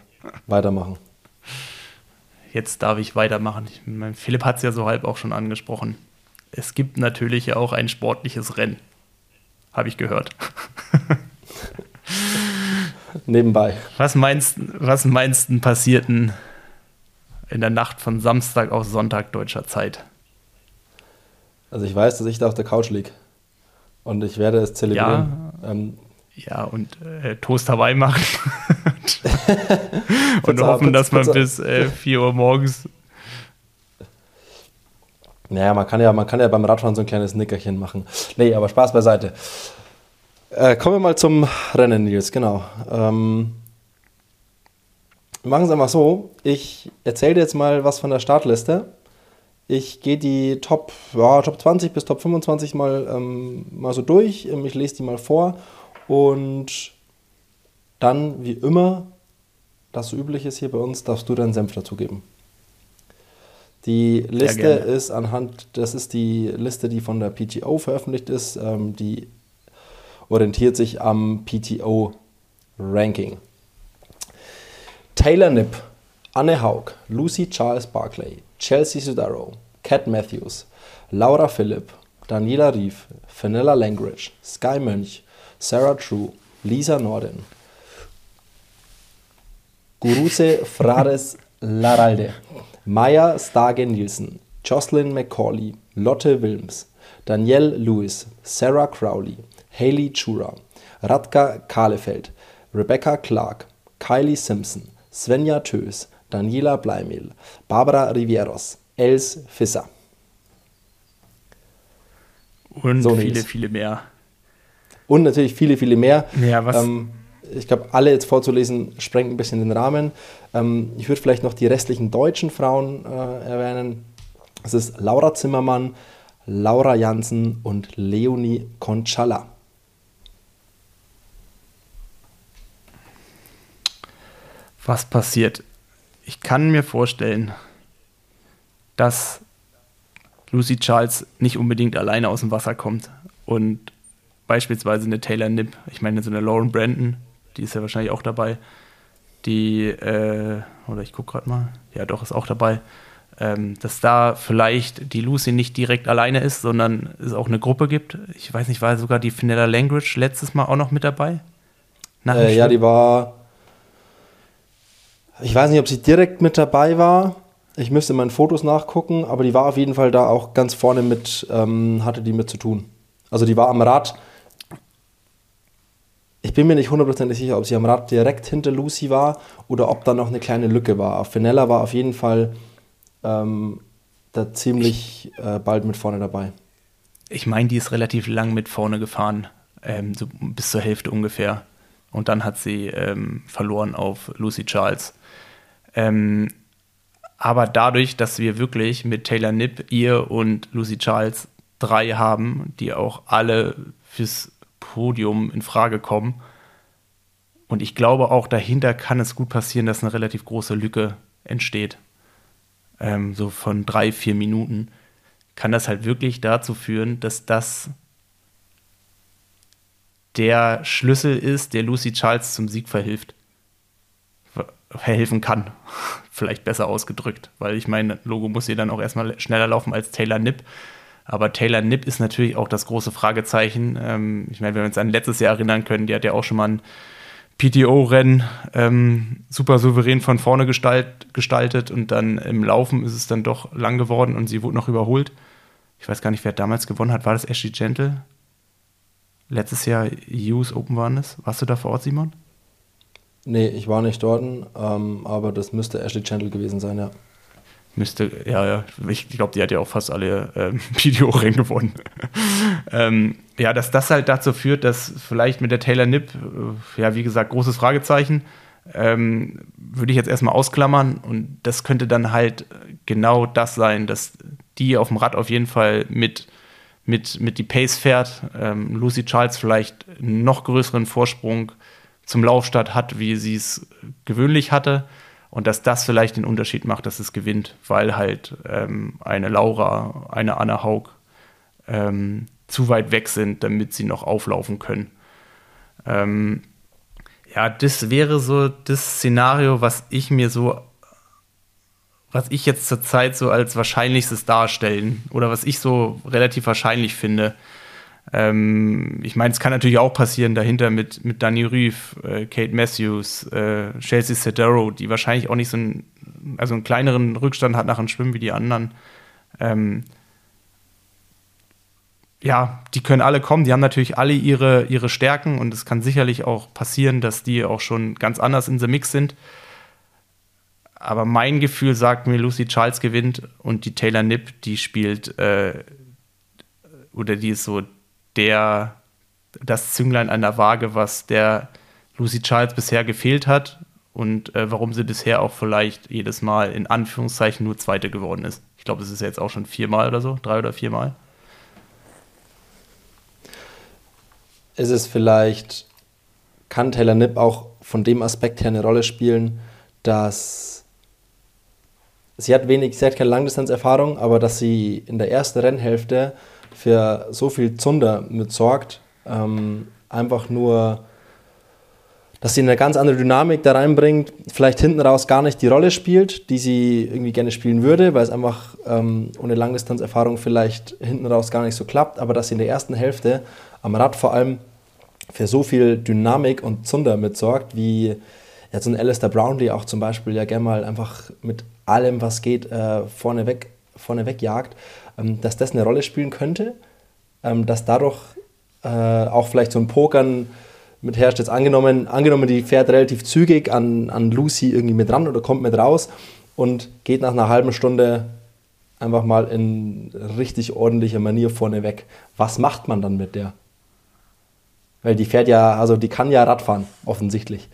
weitermachen. jetzt darf ich weitermachen. Ich, mein, Philipp hat es ja so halb auch schon angesprochen. Es gibt natürlich ja auch ein sportliches Rennen. Habe ich gehört. Nebenbei. Was meinst, was meinst du passierten in der Nacht von Samstag auf Sonntag deutscher Zeit? Also ich weiß, dass ich da auf der Couch liege. Und ich werde es zelebrieren. Ähm, Ja, und äh, Toast Hawaii machen. und Pizza- hoffen, dass man Pizza- bis äh, 4 Uhr morgens. naja, man kann ja, man kann ja beim Radfahren so ein kleines Nickerchen machen. Nee, aber Spaß beiseite. Äh, kommen wir mal zum Rennen, Nils, genau. Ähm, machen es einfach so. Ich erzähle dir jetzt mal was von der Startliste. Ich gehe die Top, ja, Top 20 bis Top 25 mal, ähm, mal so durch. Ähm, Ich lese die mal vor. Und dann, wie immer, das so üblich ist hier bei uns, darfst du deinen Senf dazugeben. Die Liste ist anhand, das ist die Liste, die von der PTO veröffentlicht ist. Ähm, die orientiert sich am PTO-Ranking. Taylor Nipp, Anne Haug, Lucy Charles Barclay, Chelsea Sudaro, Cat Matthews, Laura Philipp, Daniela Rief, Fenella Langridge, Sky Mönch, Sarah True, Lisa Norden, Guruse Frares Laralde, Maya Stage Nielsen, Jocelyn McCauley, Lotte Wilms, Danielle Lewis, Sarah Crowley, Haley Chura, Radka Kahlefeld, Rebecca Clark, Kylie Simpson, Svenja Tös, Daniela Bleimel, Barbara Rivieros, Els Fisser. Und So, viele, viele mehr. Und natürlich viele, viele mehr. Ja, was- Ähm, ich glaube, alle jetzt vorzulesen, sprengt ein bisschen den Rahmen. Ähm, ich würde vielleicht noch die restlichen deutschen Frauen äh, erwähnen. Es ist Laura Zimmermann, Laura Jansen und Leonie Conchala. Was passiert? Ich kann mir vorstellen, dass Lucy Charles nicht unbedingt alleine aus dem Wasser kommt und beispielsweise eine Taylor Nipp, ich meine so eine Lauren Brandon, die ist ja wahrscheinlich auch dabei, die, äh, oder ich gucke gerade mal, ja doch, ist auch dabei, ähm, dass da vielleicht die Lucy nicht direkt alleine ist, sondern es auch eine Gruppe gibt. Ich weiß nicht, war sogar die Finella Langridge letztes Mal auch noch mit dabei? Äh, ja, die war. Ich weiß nicht, ob sie direkt mit dabei war. Ich müsste in meinen Fotos nachgucken, aber die war auf jeden Fall da auch ganz vorne mit, ähm, hatte die mit zu tun. Also die war am Rad. Ich bin mir nicht hundertprozentig sicher, ob sie am Rad direkt hinter Lucy war oder ob da noch eine kleine Lücke war. Finella war auf jeden Fall ähm, da ziemlich äh, bald mit vorne dabei. Ich meine, die ist relativ lang mit vorne gefahren, ähm, so bis zur Hälfte ungefähr. Und dann hat sie ähm, verloren auf Lucy Charles. Ähm, aber dadurch, dass wir wirklich mit Taylor Nipp, ihr und Lucy Charles drei haben, die auch alle fürs Podium in Frage kommen. Und ich glaube auch dahinter kann es gut passieren, dass eine relativ große Lücke entsteht. Ähm, so von drei, vier Minuten kann das halt wirklich dazu führen, dass das der Schlüssel ist, der Lucy Charles zum Sieg verhilft. Ver- Verhelfen kann. Vielleicht besser ausgedrückt, weil ich meine, Logo muss hier dann auch erstmal schneller laufen als Taylor Nipp. Aber Taylor Nipp ist natürlich auch das große Fragezeichen. Ähm, ich meine, wenn wir uns an letztes Jahr erinnern können, die hat ja auch schon mal ein PTO-Rennen ähm, super souverän von vorne gestalt, gestaltet und dann im Laufen ist es dann doch lang geworden und sie wurde noch überholt. Ich weiß gar nicht, wer damals gewonnen hat. War das Ashley Gentle? Letztes Jahr US Open waren es. Warst du da vor Ort, Simon? Nee, ich war nicht dort, ähm, aber das müsste Ashley Chandler gewesen sein, ja. Müsste, ja, ja. Ich glaube, die hat ja auch fast alle ähm, PTO-Rennen gewonnen. ähm, ja, dass das halt dazu führt, dass vielleicht mit der Taylor Nipp, äh, ja, wie gesagt, großes Fragezeichen, ähm, würde ich jetzt erstmal ausklammern. Und das könnte dann halt genau das sein, dass die auf dem Rad auf jeden Fall mit, mit, mit die Pace fährt. Ähm, Lucy Charles vielleicht einen noch größeren Vorsprung zum Laufstart hat, wie sie es gewöhnlich hatte. Und dass das vielleicht den Unterschied macht, dass es gewinnt, weil halt ähm, eine Laura, eine Anna Haug ähm, zu weit weg sind, damit sie noch auflaufen können. Ähm, ja, das wäre so das Szenario, was ich mir so, was ich jetzt zurzeit so als wahrscheinlichstes darstellen oder was ich so relativ wahrscheinlich finde. Ähm, ich meine, es kann natürlich auch passieren dahinter mit, mit Danny Rüff, äh, Kate Matthews, äh, Chelsea Sedero, die wahrscheinlich auch nicht so einen, also einen kleineren Rückstand hat nach dem Schwimmen wie die anderen. Ähm, ja, die können alle kommen. Die haben natürlich alle ihre, ihre Stärken und es kann sicherlich auch passieren, dass die auch schon ganz anders in the Mix sind. Aber mein Gefühl sagt mir, Lucy Charles gewinnt und die Taylor Nipp, die spielt äh, oder die ist so der, das Zünglein an der Waage, was der Lucy Charles bisher gefehlt hat und äh, warum sie bisher auch vielleicht jedes Mal in Anführungszeichen nur Zweite geworden ist. Ich glaube, es ist jetzt auch schon viermal oder so, drei oder viermal. Ist es vielleicht, kann Taylor Nipp auch von dem Aspekt her eine Rolle spielen, dass sie hat wenig, sie hat keine Langdistanzerfahrung, aber dass sie in der ersten Rennhälfte für so viel Zunder mit sorgt, ähm, einfach nur, dass sie eine ganz andere Dynamik da reinbringt, vielleicht hinten raus gar nicht die Rolle spielt, die sie irgendwie gerne spielen würde, weil es einfach ähm, ohne Langdistanzerfahrung vielleicht hinten raus gar nicht so klappt, aber dass sie in der ersten Hälfte am Rad vor allem für so viel Dynamik und Zunder mitsorgt, wie jetzt ein Alistair Brownlee auch zum Beispiel ja gerne mal einfach mit allem, was geht, äh, vorne, weg, vorne wegjagt dass das eine Rolle spielen könnte, ähm, dass dadurch äh, auch vielleicht so ein Pokern mit herrscht. Jetzt angenommen, angenommen, die fährt relativ zügig an, an Lucy irgendwie mit ran oder kommt mit raus und geht nach einer halben Stunde einfach mal in richtig ordentlicher Manier vorne weg. Was macht man dann mit der? Weil die fährt ja, also die kann ja Radfahren, offensichtlich.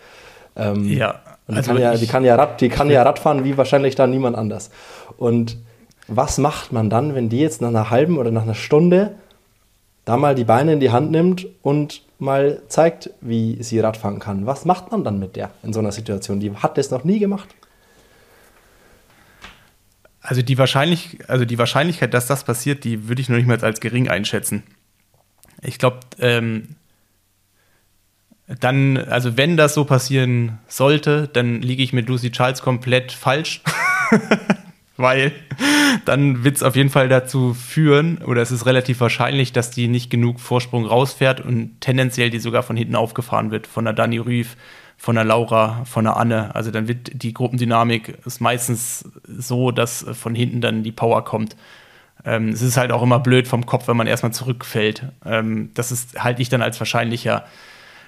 Ähm, ja. Und die, also kann ja, die, kann ja Rad, die kann ja Radfahren wie wahrscheinlich da niemand anders. Und was macht man dann, wenn die jetzt nach einer halben oder nach einer Stunde da mal die Beine in die Hand nimmt und mal zeigt, wie sie Radfahren kann? Was macht man dann mit der in so einer Situation? Die hat das noch nie gemacht. Also die, Wahrscheinlich also die Wahrscheinlichkeit, dass das passiert, die würde ich noch nicht mal als gering einschätzen. Ich glaube, ähm, dann, also wenn das so passieren sollte, dann liege ich mit Lucy Charles komplett falsch. weil dann wird es auf jeden Fall dazu führen, oder es ist relativ wahrscheinlich, dass die nicht genug Vorsprung rausfährt und tendenziell die sogar von hinten aufgefahren wird, von der Dani Rüff, von der Laura, von der Anne. Also dann wird die Gruppendynamik ist meistens so, dass von hinten dann die Power kommt. Ähm, es ist halt auch immer blöd vom Kopf, wenn man erstmal zurückfällt. Ähm, das ist halte ich dann als wahrscheinlicher.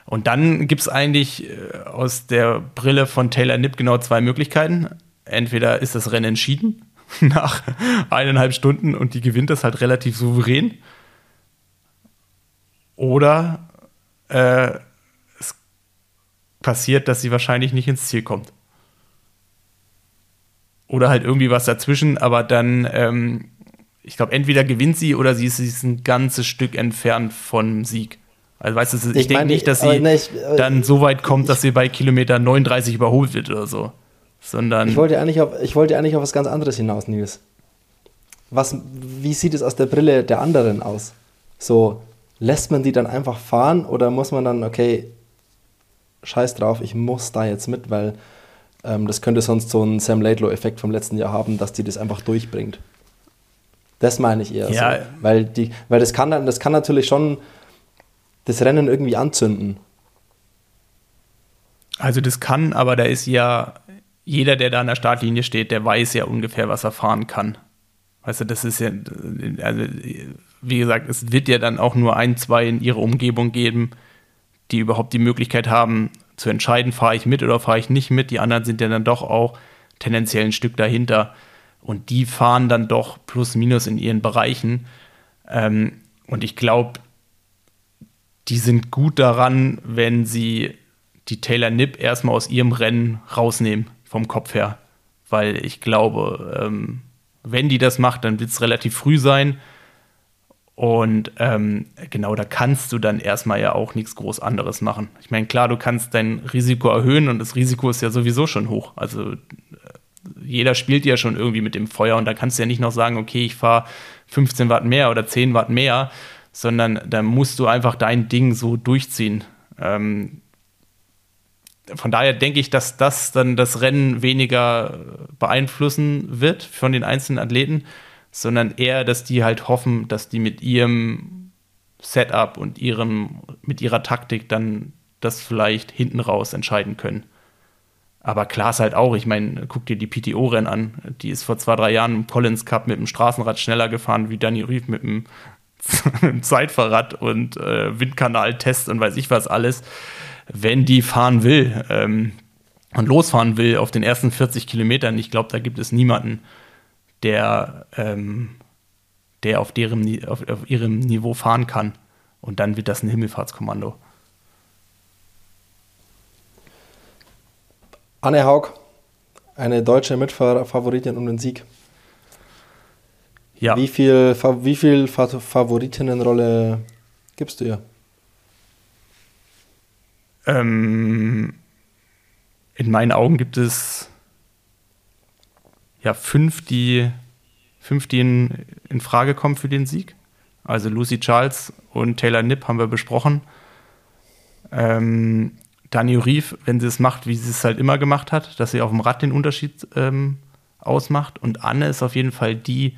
Und dann gibt es eigentlich äh, aus der Brille von Taylor Nipp genau zwei Möglichkeiten entweder ist das Rennen entschieden nach eineinhalb Stunden und die gewinnt das halt relativ souverän. Oder äh, es passiert, dass sie wahrscheinlich nicht ins Ziel kommt. Oder halt irgendwie was dazwischen, aber dann, ähm, ich glaube, entweder gewinnt sie oder sie ist, sie ist ein ganzes Stück entfernt vom Sieg. Also weißt du, ich, ich denke nicht, dass sie ne, ich, äh, dann so weit kommt, dass sie bei Kilometer 39 überholt wird oder so sondern. Ich wollte eigentlich auf, ich wollte eigentlich auf was ganz anderes hinaus, Nils. Was, wie sieht es aus der Brille der anderen aus? So, lässt man die dann einfach fahren oder muss man dann, okay, scheiß drauf, ich muss da jetzt mit, weil ähm, das könnte sonst so einen Sam Laidlow-Effekt vom letzten Jahr haben, dass die das einfach durchbringt. Das meine ich eher ja. so. Weil, die, weil das, kann dann, das kann natürlich schon das Rennen irgendwie anzünden. Also das kann, aber da ist ja jeder, der da an der Startlinie steht, der weiß ja ungefähr, was er fahren kann. Weißt du, das ist ja, also, wie gesagt, es wird ja dann auch nur ein, zwei in ihrer Umgebung geben, die überhaupt die Möglichkeit haben, zu entscheiden, fahre ich mit oder fahre ich nicht mit. Die anderen sind ja dann doch auch tendenziell ein Stück dahinter. Und die fahren dann doch plus minus in ihren Bereichen. Ähm, und ich glaube, die sind gut daran, wenn sie die Taylor Nipp erstmal aus ihrem Rennen rausnehmen, vom Kopf her. Weil ich glaube, ähm, wenn die das macht, dann wird es relativ früh sein. Und ähm, genau, da kannst du dann erstmal ja auch nichts groß anderes machen. Ich meine, klar, du kannst dein Risiko erhöhen und das Risiko ist ja sowieso schon hoch. Also äh, jeder spielt ja schon irgendwie mit dem Feuer und da kannst du ja nicht noch sagen, okay, ich fahre 15 Watt mehr oder 10 Watt mehr, sondern da musst du einfach dein Ding so durchziehen. Ähm, von daher denke ich, dass das dann das Rennen weniger beeinflussen wird von den einzelnen Athleten, sondern eher, dass die halt hoffen, dass die mit ihrem Setup und ihrem, mit ihrer Taktik dann das vielleicht hinten raus entscheiden können. Aber klar ist halt auch, ich meine, guck dir die PTO-Rennen an. Die ist vor zwei, drei Jahren im Collins Cup mit dem Straßenrad schneller gefahren wie Danny Rief mit dem, Zeitfahrrad und äh, Windkanal-Test und weiß ich was alles wenn die fahren will ähm, und losfahren will auf den ersten 40 Kilometern, ich glaube, da gibt es niemanden, der, ähm, der auf, deren, auf, auf ihrem Niveau fahren kann. Und dann wird das ein Himmelfahrtskommando. Anne Haug, eine deutsche Mitfavoritin um den Sieg. Ja. Wie viel, wie viel Favoritinnenrolle gibst du ihr? Ähm, in meinen Augen gibt es ja fünf, die, fünf, die in, in Frage kommen für den Sieg. Also Lucy Charles und Taylor Nipp haben wir besprochen. Ähm, Dani Rief, wenn sie es macht, wie sie es halt immer gemacht hat, dass sie auf dem Rad den Unterschied ähm, ausmacht. Und Anne ist auf jeden Fall die, die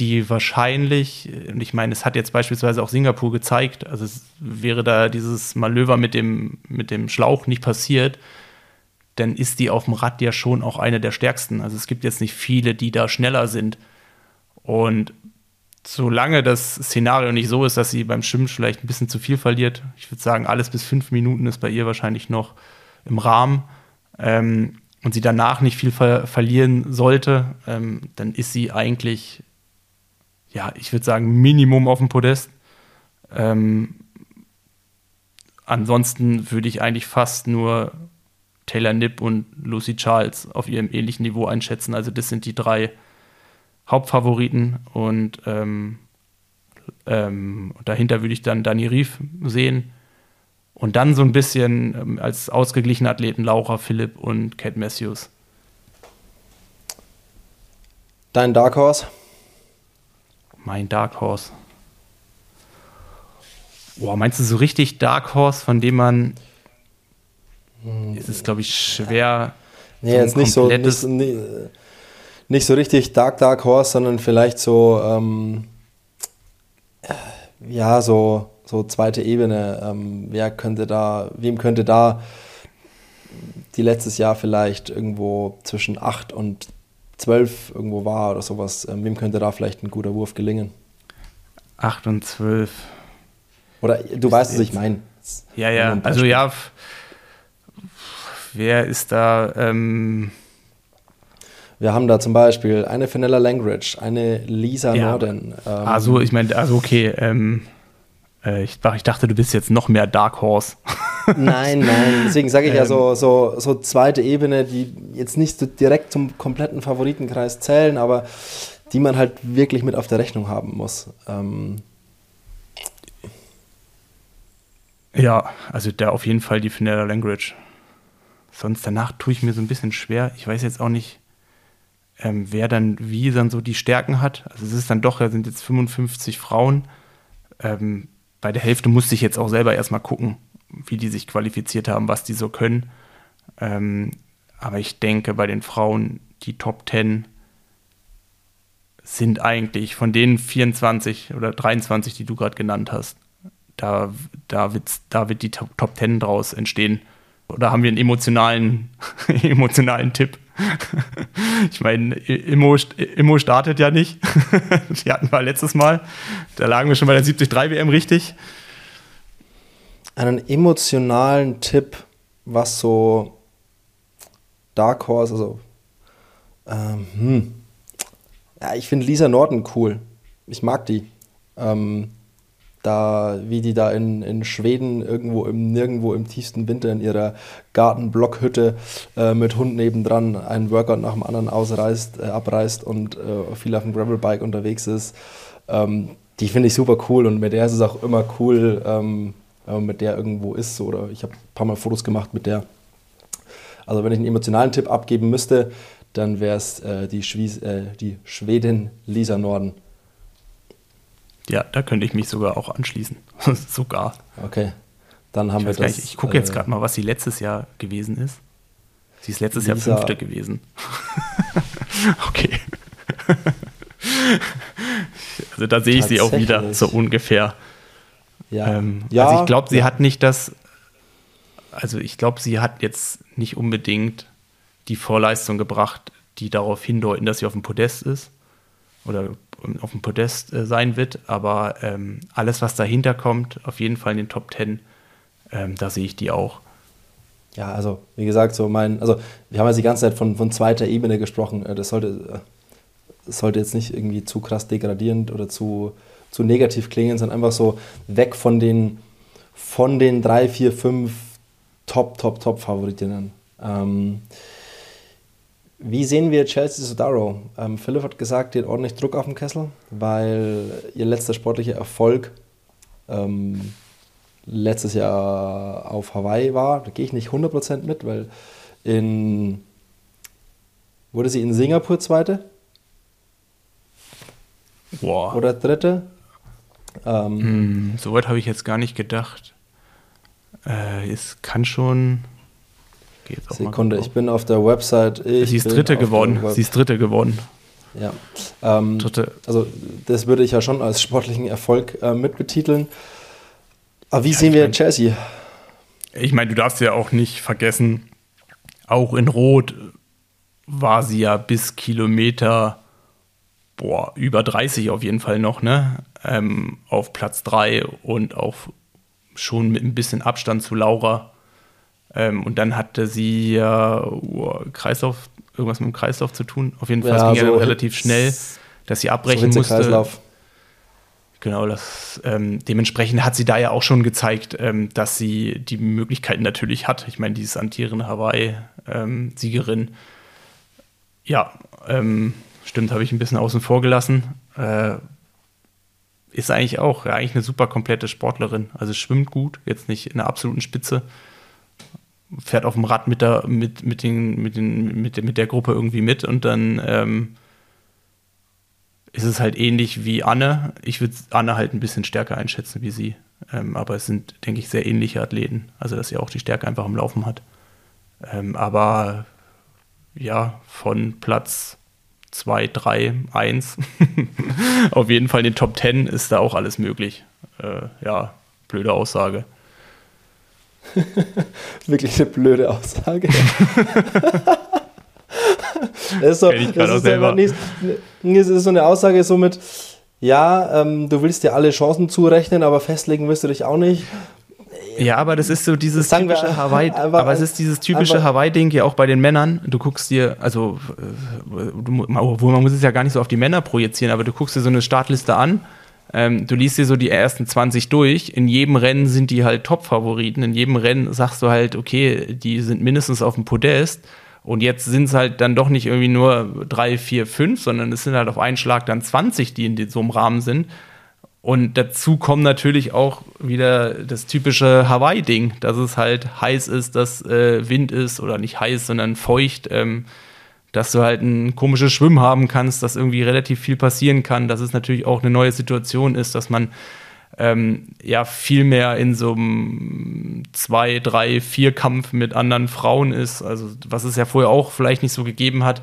wahrscheinlich, und ich meine, es hat jetzt beispielsweise auch Singapur gezeigt, also wäre da dieses Manöver mit dem, mit dem Schlauch nicht passiert, dann ist die auf dem Rad ja schon auch eine der stärksten. Also es gibt jetzt nicht viele, die da schneller sind. Und solange das Szenario nicht so ist, dass sie beim Schwimmen vielleicht ein bisschen zu viel verliert, ich würde sagen, alles bis fünf Minuten ist bei ihr wahrscheinlich noch im Rahmen, ähm, und sie danach nicht viel ver verlieren sollte, ähm, dann ist sie eigentlich ja, ich würde sagen, Minimum auf dem Podest. Ähm, ansonsten würde ich eigentlich fast nur Taylor Nipp und Lucy Charles auf ihrem ähnlichen Niveau einschätzen. Also das sind die drei Hauptfavoriten und ähm, ähm, dahinter würde ich dann Dani Rief sehen und dann so ein bisschen ähm, als ausgeglichene Athleten Laura Philipp und Kate Matthews. Dein Dark Horse? Mein Dark Horse. Boah, meinst du so richtig Dark Horse, von dem man. Hm. Ist es, glaube ich, schwer. Nee, so jetzt nicht so, nicht, nicht, nicht, so richtig Dark Dark Horse, sondern vielleicht so. Ähm, ja, so, so zweite Ebene. Ähm, wer könnte da, wem könnte da die letztes Jahr vielleicht irgendwo zwischen 8 und 12 irgendwo war oder sowas, ähm, wem könnte da vielleicht ein guter Wurf gelingen? 8 und 12. Oder du ist weißt, was ich meine. Ja, ja, also ja, wer ist da? Ähm wir haben da zum Beispiel eine Fenella Langridge, eine Lisa ja. Norden. Ähm, also ich meine, also okay, ähm, äh, ich, ich, dachte, du bist jetzt noch mehr Dark Horse. nein, nein. Deswegen sage ich ähm, ja so, so, so zweite Ebene, die jetzt nicht so direkt zum kompletten Favoritenkreis zählen, aber die man halt wirklich mit auf der Rechnung haben muss. Ähm, ja, also da auf jeden Fall die Finella Language. Sonst danach tue ich mir so ein bisschen schwer. Ich weiß jetzt auch nicht, ähm, wer dann wie dann so die Stärken hat. Also es ist dann doch, da sind jetzt 55 Frauen. Ähm, bei der Hälfte musste ich jetzt auch selber erstmal gucken, wie die sich qualifiziert haben, was die so können. Ähm, aber ich denke, bei den Frauen, die Top 10 sind eigentlich von den 24 oder 23, die du gerade genannt hast, da, da, da wird die Top, Top 10 draus entstehen. Oder haben wir einen emotionalen, emotionalen Tipp? ich meine, Immo, Immo startet ja nicht. Die hatten wir letztes Mal. Da lagen wir schon bei der 73 WM richtig. Einen emotionalen Tipp, was so Dark Horse, also ähm, hm. ja, ich finde Lisa Norton cool. Ich mag die. Ähm, da, wie die da in, in Schweden irgendwo im nirgendwo im tiefsten Winter in ihrer Gartenblockhütte äh, mit Hund nebendran einen Workout nach dem anderen ausreißt, äh, abreißt und äh, viel auf dem Gravelbike unterwegs ist. Ähm, die finde ich super cool und mit der ist es auch immer cool, ähm, wenn man mit der irgendwo ist. Oder ich habe ein paar Mal Fotos gemacht mit der. Also wenn ich einen emotionalen Tipp abgeben müsste, dann wäre es äh, die, äh, die Schwedin Lisa Norden. Ja, da könnte ich mich sogar auch anschließen. sogar. Okay. Dann haben ich wir das. Nicht, ich gucke jetzt äh, gerade mal, was sie letztes Jahr gewesen ist. Sie ist letztes Lisa, Jahr Fünfte gewesen. okay. also da sehe ich sie auch wieder so ungefähr. Ja. Ähm, ja also ich glaube, sie ja. hat nicht das. Also ich glaube, sie hat jetzt nicht unbedingt die Vorleistung gebracht, die darauf hindeuten, dass sie auf dem Podest ist oder auf dem Podest äh, sein wird. Aber ähm, alles, was dahinter kommt, auf jeden Fall in den Top Ten, ähm, da sehe ich die auch. Ja, also wie gesagt, so mein, also wir haben ja die ganze Zeit von, von zweiter Ebene gesprochen. Äh, das sollte, das sollte jetzt nicht irgendwie zu krass degradierend oder zu, zu negativ klingen, sondern einfach so weg von den, von den drei, vier, fünf Top, Top, Top Favoritinnen. Ähm, wie sehen wir Chelsea Sodaro? Ähm, Philipp hat gesagt, die hat ordentlich Druck auf dem Kessel, weil ihr letzter sportlicher Erfolg ähm, letztes Jahr auf Hawaii war. Da gehe ich nicht 100% mit, weil in. Wurde sie in Singapur Zweite? Boah. Oder Dritte? Ähm, hm, so weit habe ich jetzt gar nicht gedacht. Äh, es kann schon. Sekunde, ich bin auf der Website. Sie ist Dritte geworden. Sie ist Dritte geworden. Ja. Ähm, Dritte. Also, das würde ich ja schon als sportlichen Erfolg äh, mitbetiteln. Aber wie ja, sehen wir mein, Chelsea? Ich meine, du darfst ja auch nicht vergessen, auch in Rot war sie ja bis Kilometer boah, über 30 auf jeden Fall noch, ne? Ähm, auf Platz 3 und auch schon mit ein bisschen Abstand zu Laura ähm, und dann hatte sie ja uh, Kreislauf, irgendwas mit dem Kreislauf zu tun. Auf jeden Fall, ja, ging so ja relativ schnell, dass sie abbrechen so musste. Kreislauf. Genau, das, ähm, dementsprechend hat sie da ja auch schon gezeigt, ähm, dass sie die Möglichkeiten natürlich hat. Ich meine, dieses amtierende Hawaii-Siegerin. Ähm, ja, ähm, stimmt, habe ich ein bisschen außen vor gelassen. Äh, ist eigentlich auch ja, eigentlich eine super komplette Sportlerin. Also schwimmt gut, jetzt nicht in der absoluten Spitze, fährt auf dem Rad mit der, mit, mit, den, mit, den, mit, mit der Gruppe irgendwie mit und dann ähm, ist es halt ähnlich wie Anne. Ich würde Anne halt ein bisschen stärker einschätzen wie sie. Ähm, aber es sind, denke ich, sehr ähnliche Athleten. Also, dass sie auch die Stärke einfach im Laufen hat. Ähm, aber ja, von Platz 2, 3, 1 auf jeden Fall in den Top 10 ist da auch alles möglich. Äh, ja, blöde Aussage. Wirklich eine blöde Aussage. das ist so, das ist selber. Nicht, das ist so eine Aussage so mit, ja, ähm, du willst dir alle Chancen zurechnen, aber festlegen wirst du dich auch nicht. Ja, aber das ist so dieses Sagen typische Hawaii, aber, aber es ist dieses typische Hawaii-Ding ja auch bei den Männern. Du guckst dir, also, obwohl man muss es ja gar nicht so auf die Männer projizieren, aber du guckst dir so eine Startliste an ähm, du liest dir so die ersten 20 durch. In jedem Rennen sind die halt Top-Favoriten. In jedem Rennen sagst du halt, okay, die sind mindestens auf dem Podest. Und jetzt sind es halt dann doch nicht irgendwie nur drei, vier, fünf, sondern es sind halt auf einen Schlag dann 20, die in so einem Rahmen sind. Und dazu kommt natürlich auch wieder das typische Hawaii-Ding, dass es halt heiß ist, dass äh, Wind ist oder nicht heiß, sondern feucht. Ähm, dass du halt ein komisches Schwimmen haben kannst, dass irgendwie relativ viel passieren kann, dass es natürlich auch eine neue Situation ist, dass man ähm, ja viel mehr in so einem zwei, drei, vier Kampf mit anderen Frauen ist, also was es ja vorher auch vielleicht nicht so gegeben hat.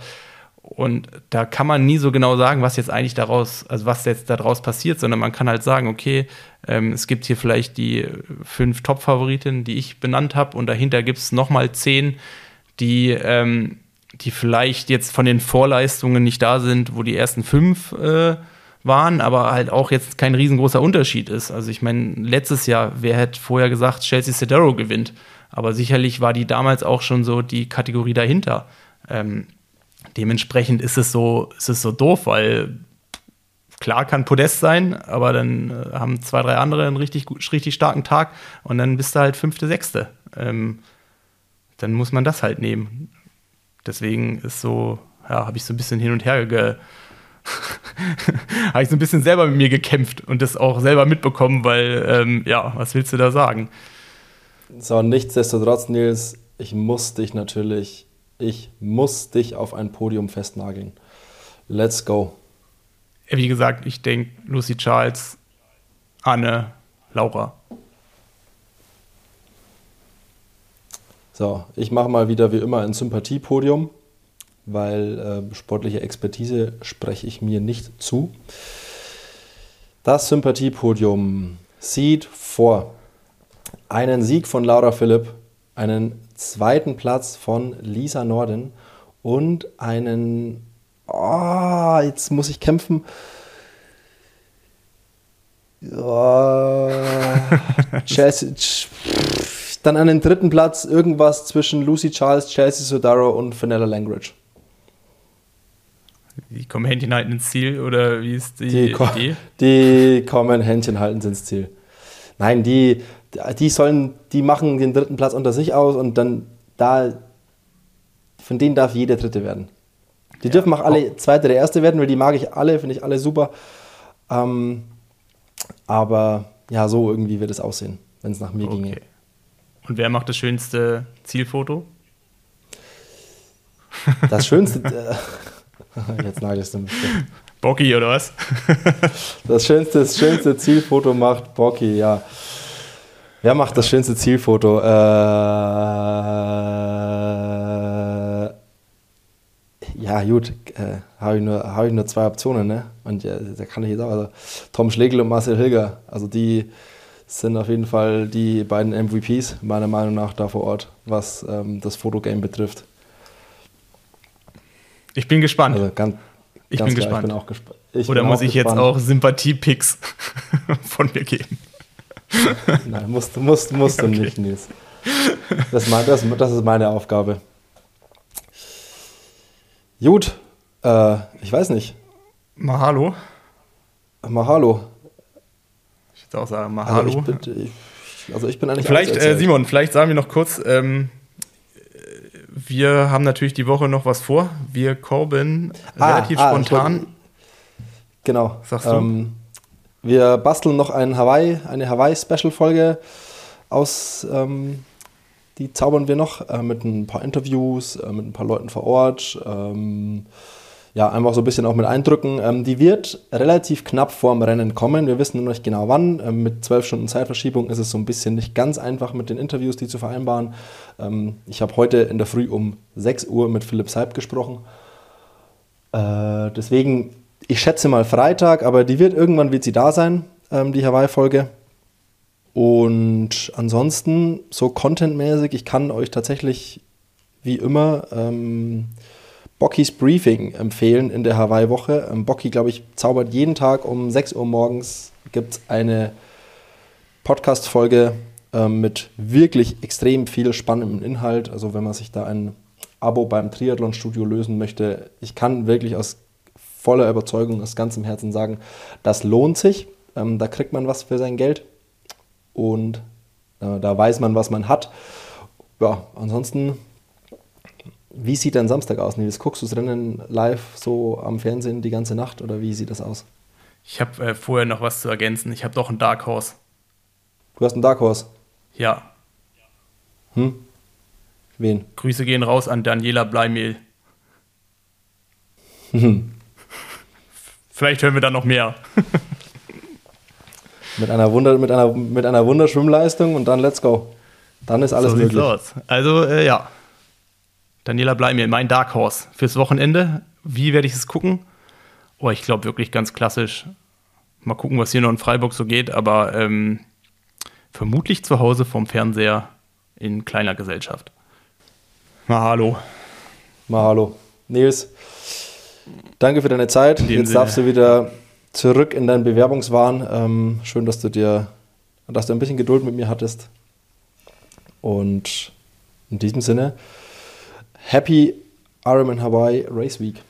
Und da kann man nie so genau sagen, was jetzt eigentlich daraus, also was jetzt daraus passiert, sondern man kann halt sagen, okay, ähm, es gibt hier vielleicht die fünf Top-Favoritinnen, die ich benannt habe, und dahinter gibt es nochmal zehn, die ähm, die vielleicht jetzt von den Vorleistungen nicht da sind, wo die ersten fünf äh, waren, aber halt auch jetzt kein riesengroßer Unterschied ist. Also ich meine, letztes Jahr, wer hätte vorher gesagt, Chelsea Cedero gewinnt? Aber sicherlich war die damals auch schon so die Kategorie dahinter. Ähm, dementsprechend ist es so, ist es so doof, weil klar kann Podest sein, aber dann äh, haben zwei, drei andere einen richtig, richtig starken Tag und dann bist du halt Fünfte, Sechste. Ähm, dann muss man das halt nehmen. Deswegen ist so, ja, habe ich so ein bisschen hin und her ge habe ich so ein bisschen selber mit mir gekämpft und das auch selber mitbekommen, weil, ähm, ja, was willst du da sagen? So, nichtsdestotrotz, Nils, ich muss dich natürlich, ich muss dich auf ein Podium festnageln. Let's go. Wie gesagt, ich denke Lucy Charles, Anne, Laura. So, ich mache mal wieder wie immer ein Sympathiepodium weil äh, sportliche Expertise spreche ich mir nicht zu. Das Sympathiepodium sieht vor einen Sieg von Laura Philipp, einen zweiten Platz von Lisa Norden und einen, oh, jetzt muss ich kämpfen. Oh, Chelsea, dann einen dritten Platz, irgendwas zwischen Lucy Charles, Chelsea Sodaro und Fenella Langridge. Die kommen Händchen halten ins Ziel oder wie ist die, die Idee? Die kommen Händchen halten ins Ziel. Nein, die, die sollen, die machen den dritten Platz unter sich aus und dann da, von denen darf jeder Dritte werden. Die ja. dürfen auch alle Zweite oder Erste werden, weil die mag ich alle, finde ich alle super. Ähm, aber ja, so irgendwie wird es aussehen, wenn es nach mir okay. ginge. Und wer macht das schönste Zielfoto? Das schönste. Äh, Jetzt nagelst du mich. Bocky oder was? das, schönste, das schönste Zielfoto macht Bocky, ja. Wer macht das schönste Zielfoto? Äh, ja, gut, äh, habe ich, nur, hab ich nur zwei Optionen, ne? Und ja, da kann ich jetzt auch. Also, Tom Schlegel und Marcel Hilger. Also die sind auf jeden Fall die beiden MVPs, meiner Meinung nach, da vor Ort, was ähm, das Fotogame betrifft. Ich bin gespannt. Also ganz, ich bin gespannt. Ich bin auch gespa Oder muss ich gespannt. jetzt auch Sympathie-Picks von mir geben? Nein, musst, musst, musst okay. du nicht, Nils. Das, das, das ist meine Aufgabe. Gut, äh, ich weiß nicht. Mahalo. Mahalo. Ich würde auch sagen, Mahalo. Also ich bin, ich, also ich bin eigentlich. Vielleicht, äh, Simon, vielleicht sagen wir noch kurz, ähm, wir haben natürlich die Woche noch was vor. Wir kommen ah, relativ ah, spontan. Genau. Sagst du? Ähm, wir basteln noch ein Hawaii, eine Hawaii-Special-Folge aus. Ähm, die zaubern wir noch äh, mit ein paar Interviews, äh, mit ein paar Leuten vor Ort. Ähm, ja, einfach so ein bisschen auch mit Eindrücken. Ähm, die wird relativ knapp vorm Rennen kommen. Wir wissen noch nicht genau wann. Ähm, mit zwölf Stunden Zeitverschiebung ist es so ein bisschen nicht ganz einfach mit den Interviews, die zu vereinbaren. Ähm, ich habe heute in der Früh um 6 Uhr mit Philipp Seib gesprochen. Äh, deswegen, ich schätze mal Freitag, aber die wird irgendwann wird sie da sein, ähm, die Hawaii-Folge. Und ansonsten, so contentmäßig, ich kann euch tatsächlich wie immer ähm, Bockys Briefing empfehlen in der Hawaii-Woche. Ähm, Bocky, glaube ich, zaubert jeden Tag um 6 Uhr morgens gibt es eine Podcast-Folge ähm, mit wirklich extrem viel spannendem Inhalt. Also wenn man sich da ein Abo beim Triathlon-Studio lösen möchte, ich kann wirklich aus voller Überzeugung, aus ganzem Herzen sagen, das lohnt sich. Ähm, da kriegt man was für sein Geld und äh, da weiß man, was man hat. Ja, ansonsten wie sieht dein Samstag aus, Nils? Guckst du das Rennen live so am Fernsehen die ganze Nacht oder wie sieht das aus? Ich habe äh, vorher noch was zu ergänzen. Ich habe doch einen Dark Horse. Du hast einen Dark Horse? Ja. Hm? Wen? Grüße gehen raus an Daniela Bleimehl. Hm. Vielleicht hören wir da noch mehr. mit, einer Wunder, mit, einer, mit einer Wunderschwimmleistung und dann let's go. Dann ist alles so möglich. Aus. Also, äh, ja. Daniela Bleimir, mein Dark Horse fürs Wochenende. Wie werde ich es gucken? Oh, ich glaube wirklich ganz klassisch. Mal gucken, was hier noch in Freiburg so geht, aber ähm, vermutlich zu Hause vom Fernseher in kleiner Gesellschaft. Mahalo. Mahalo. Nils, danke für deine Zeit. Jetzt Sinne. darfst du wieder zurück in deinen Bewerbungswahn. Ähm, schön, dass du dir, dass du ein bisschen Geduld mit mir hattest. Und in diesem Sinne, Happy Ironman Hawaii Race Week.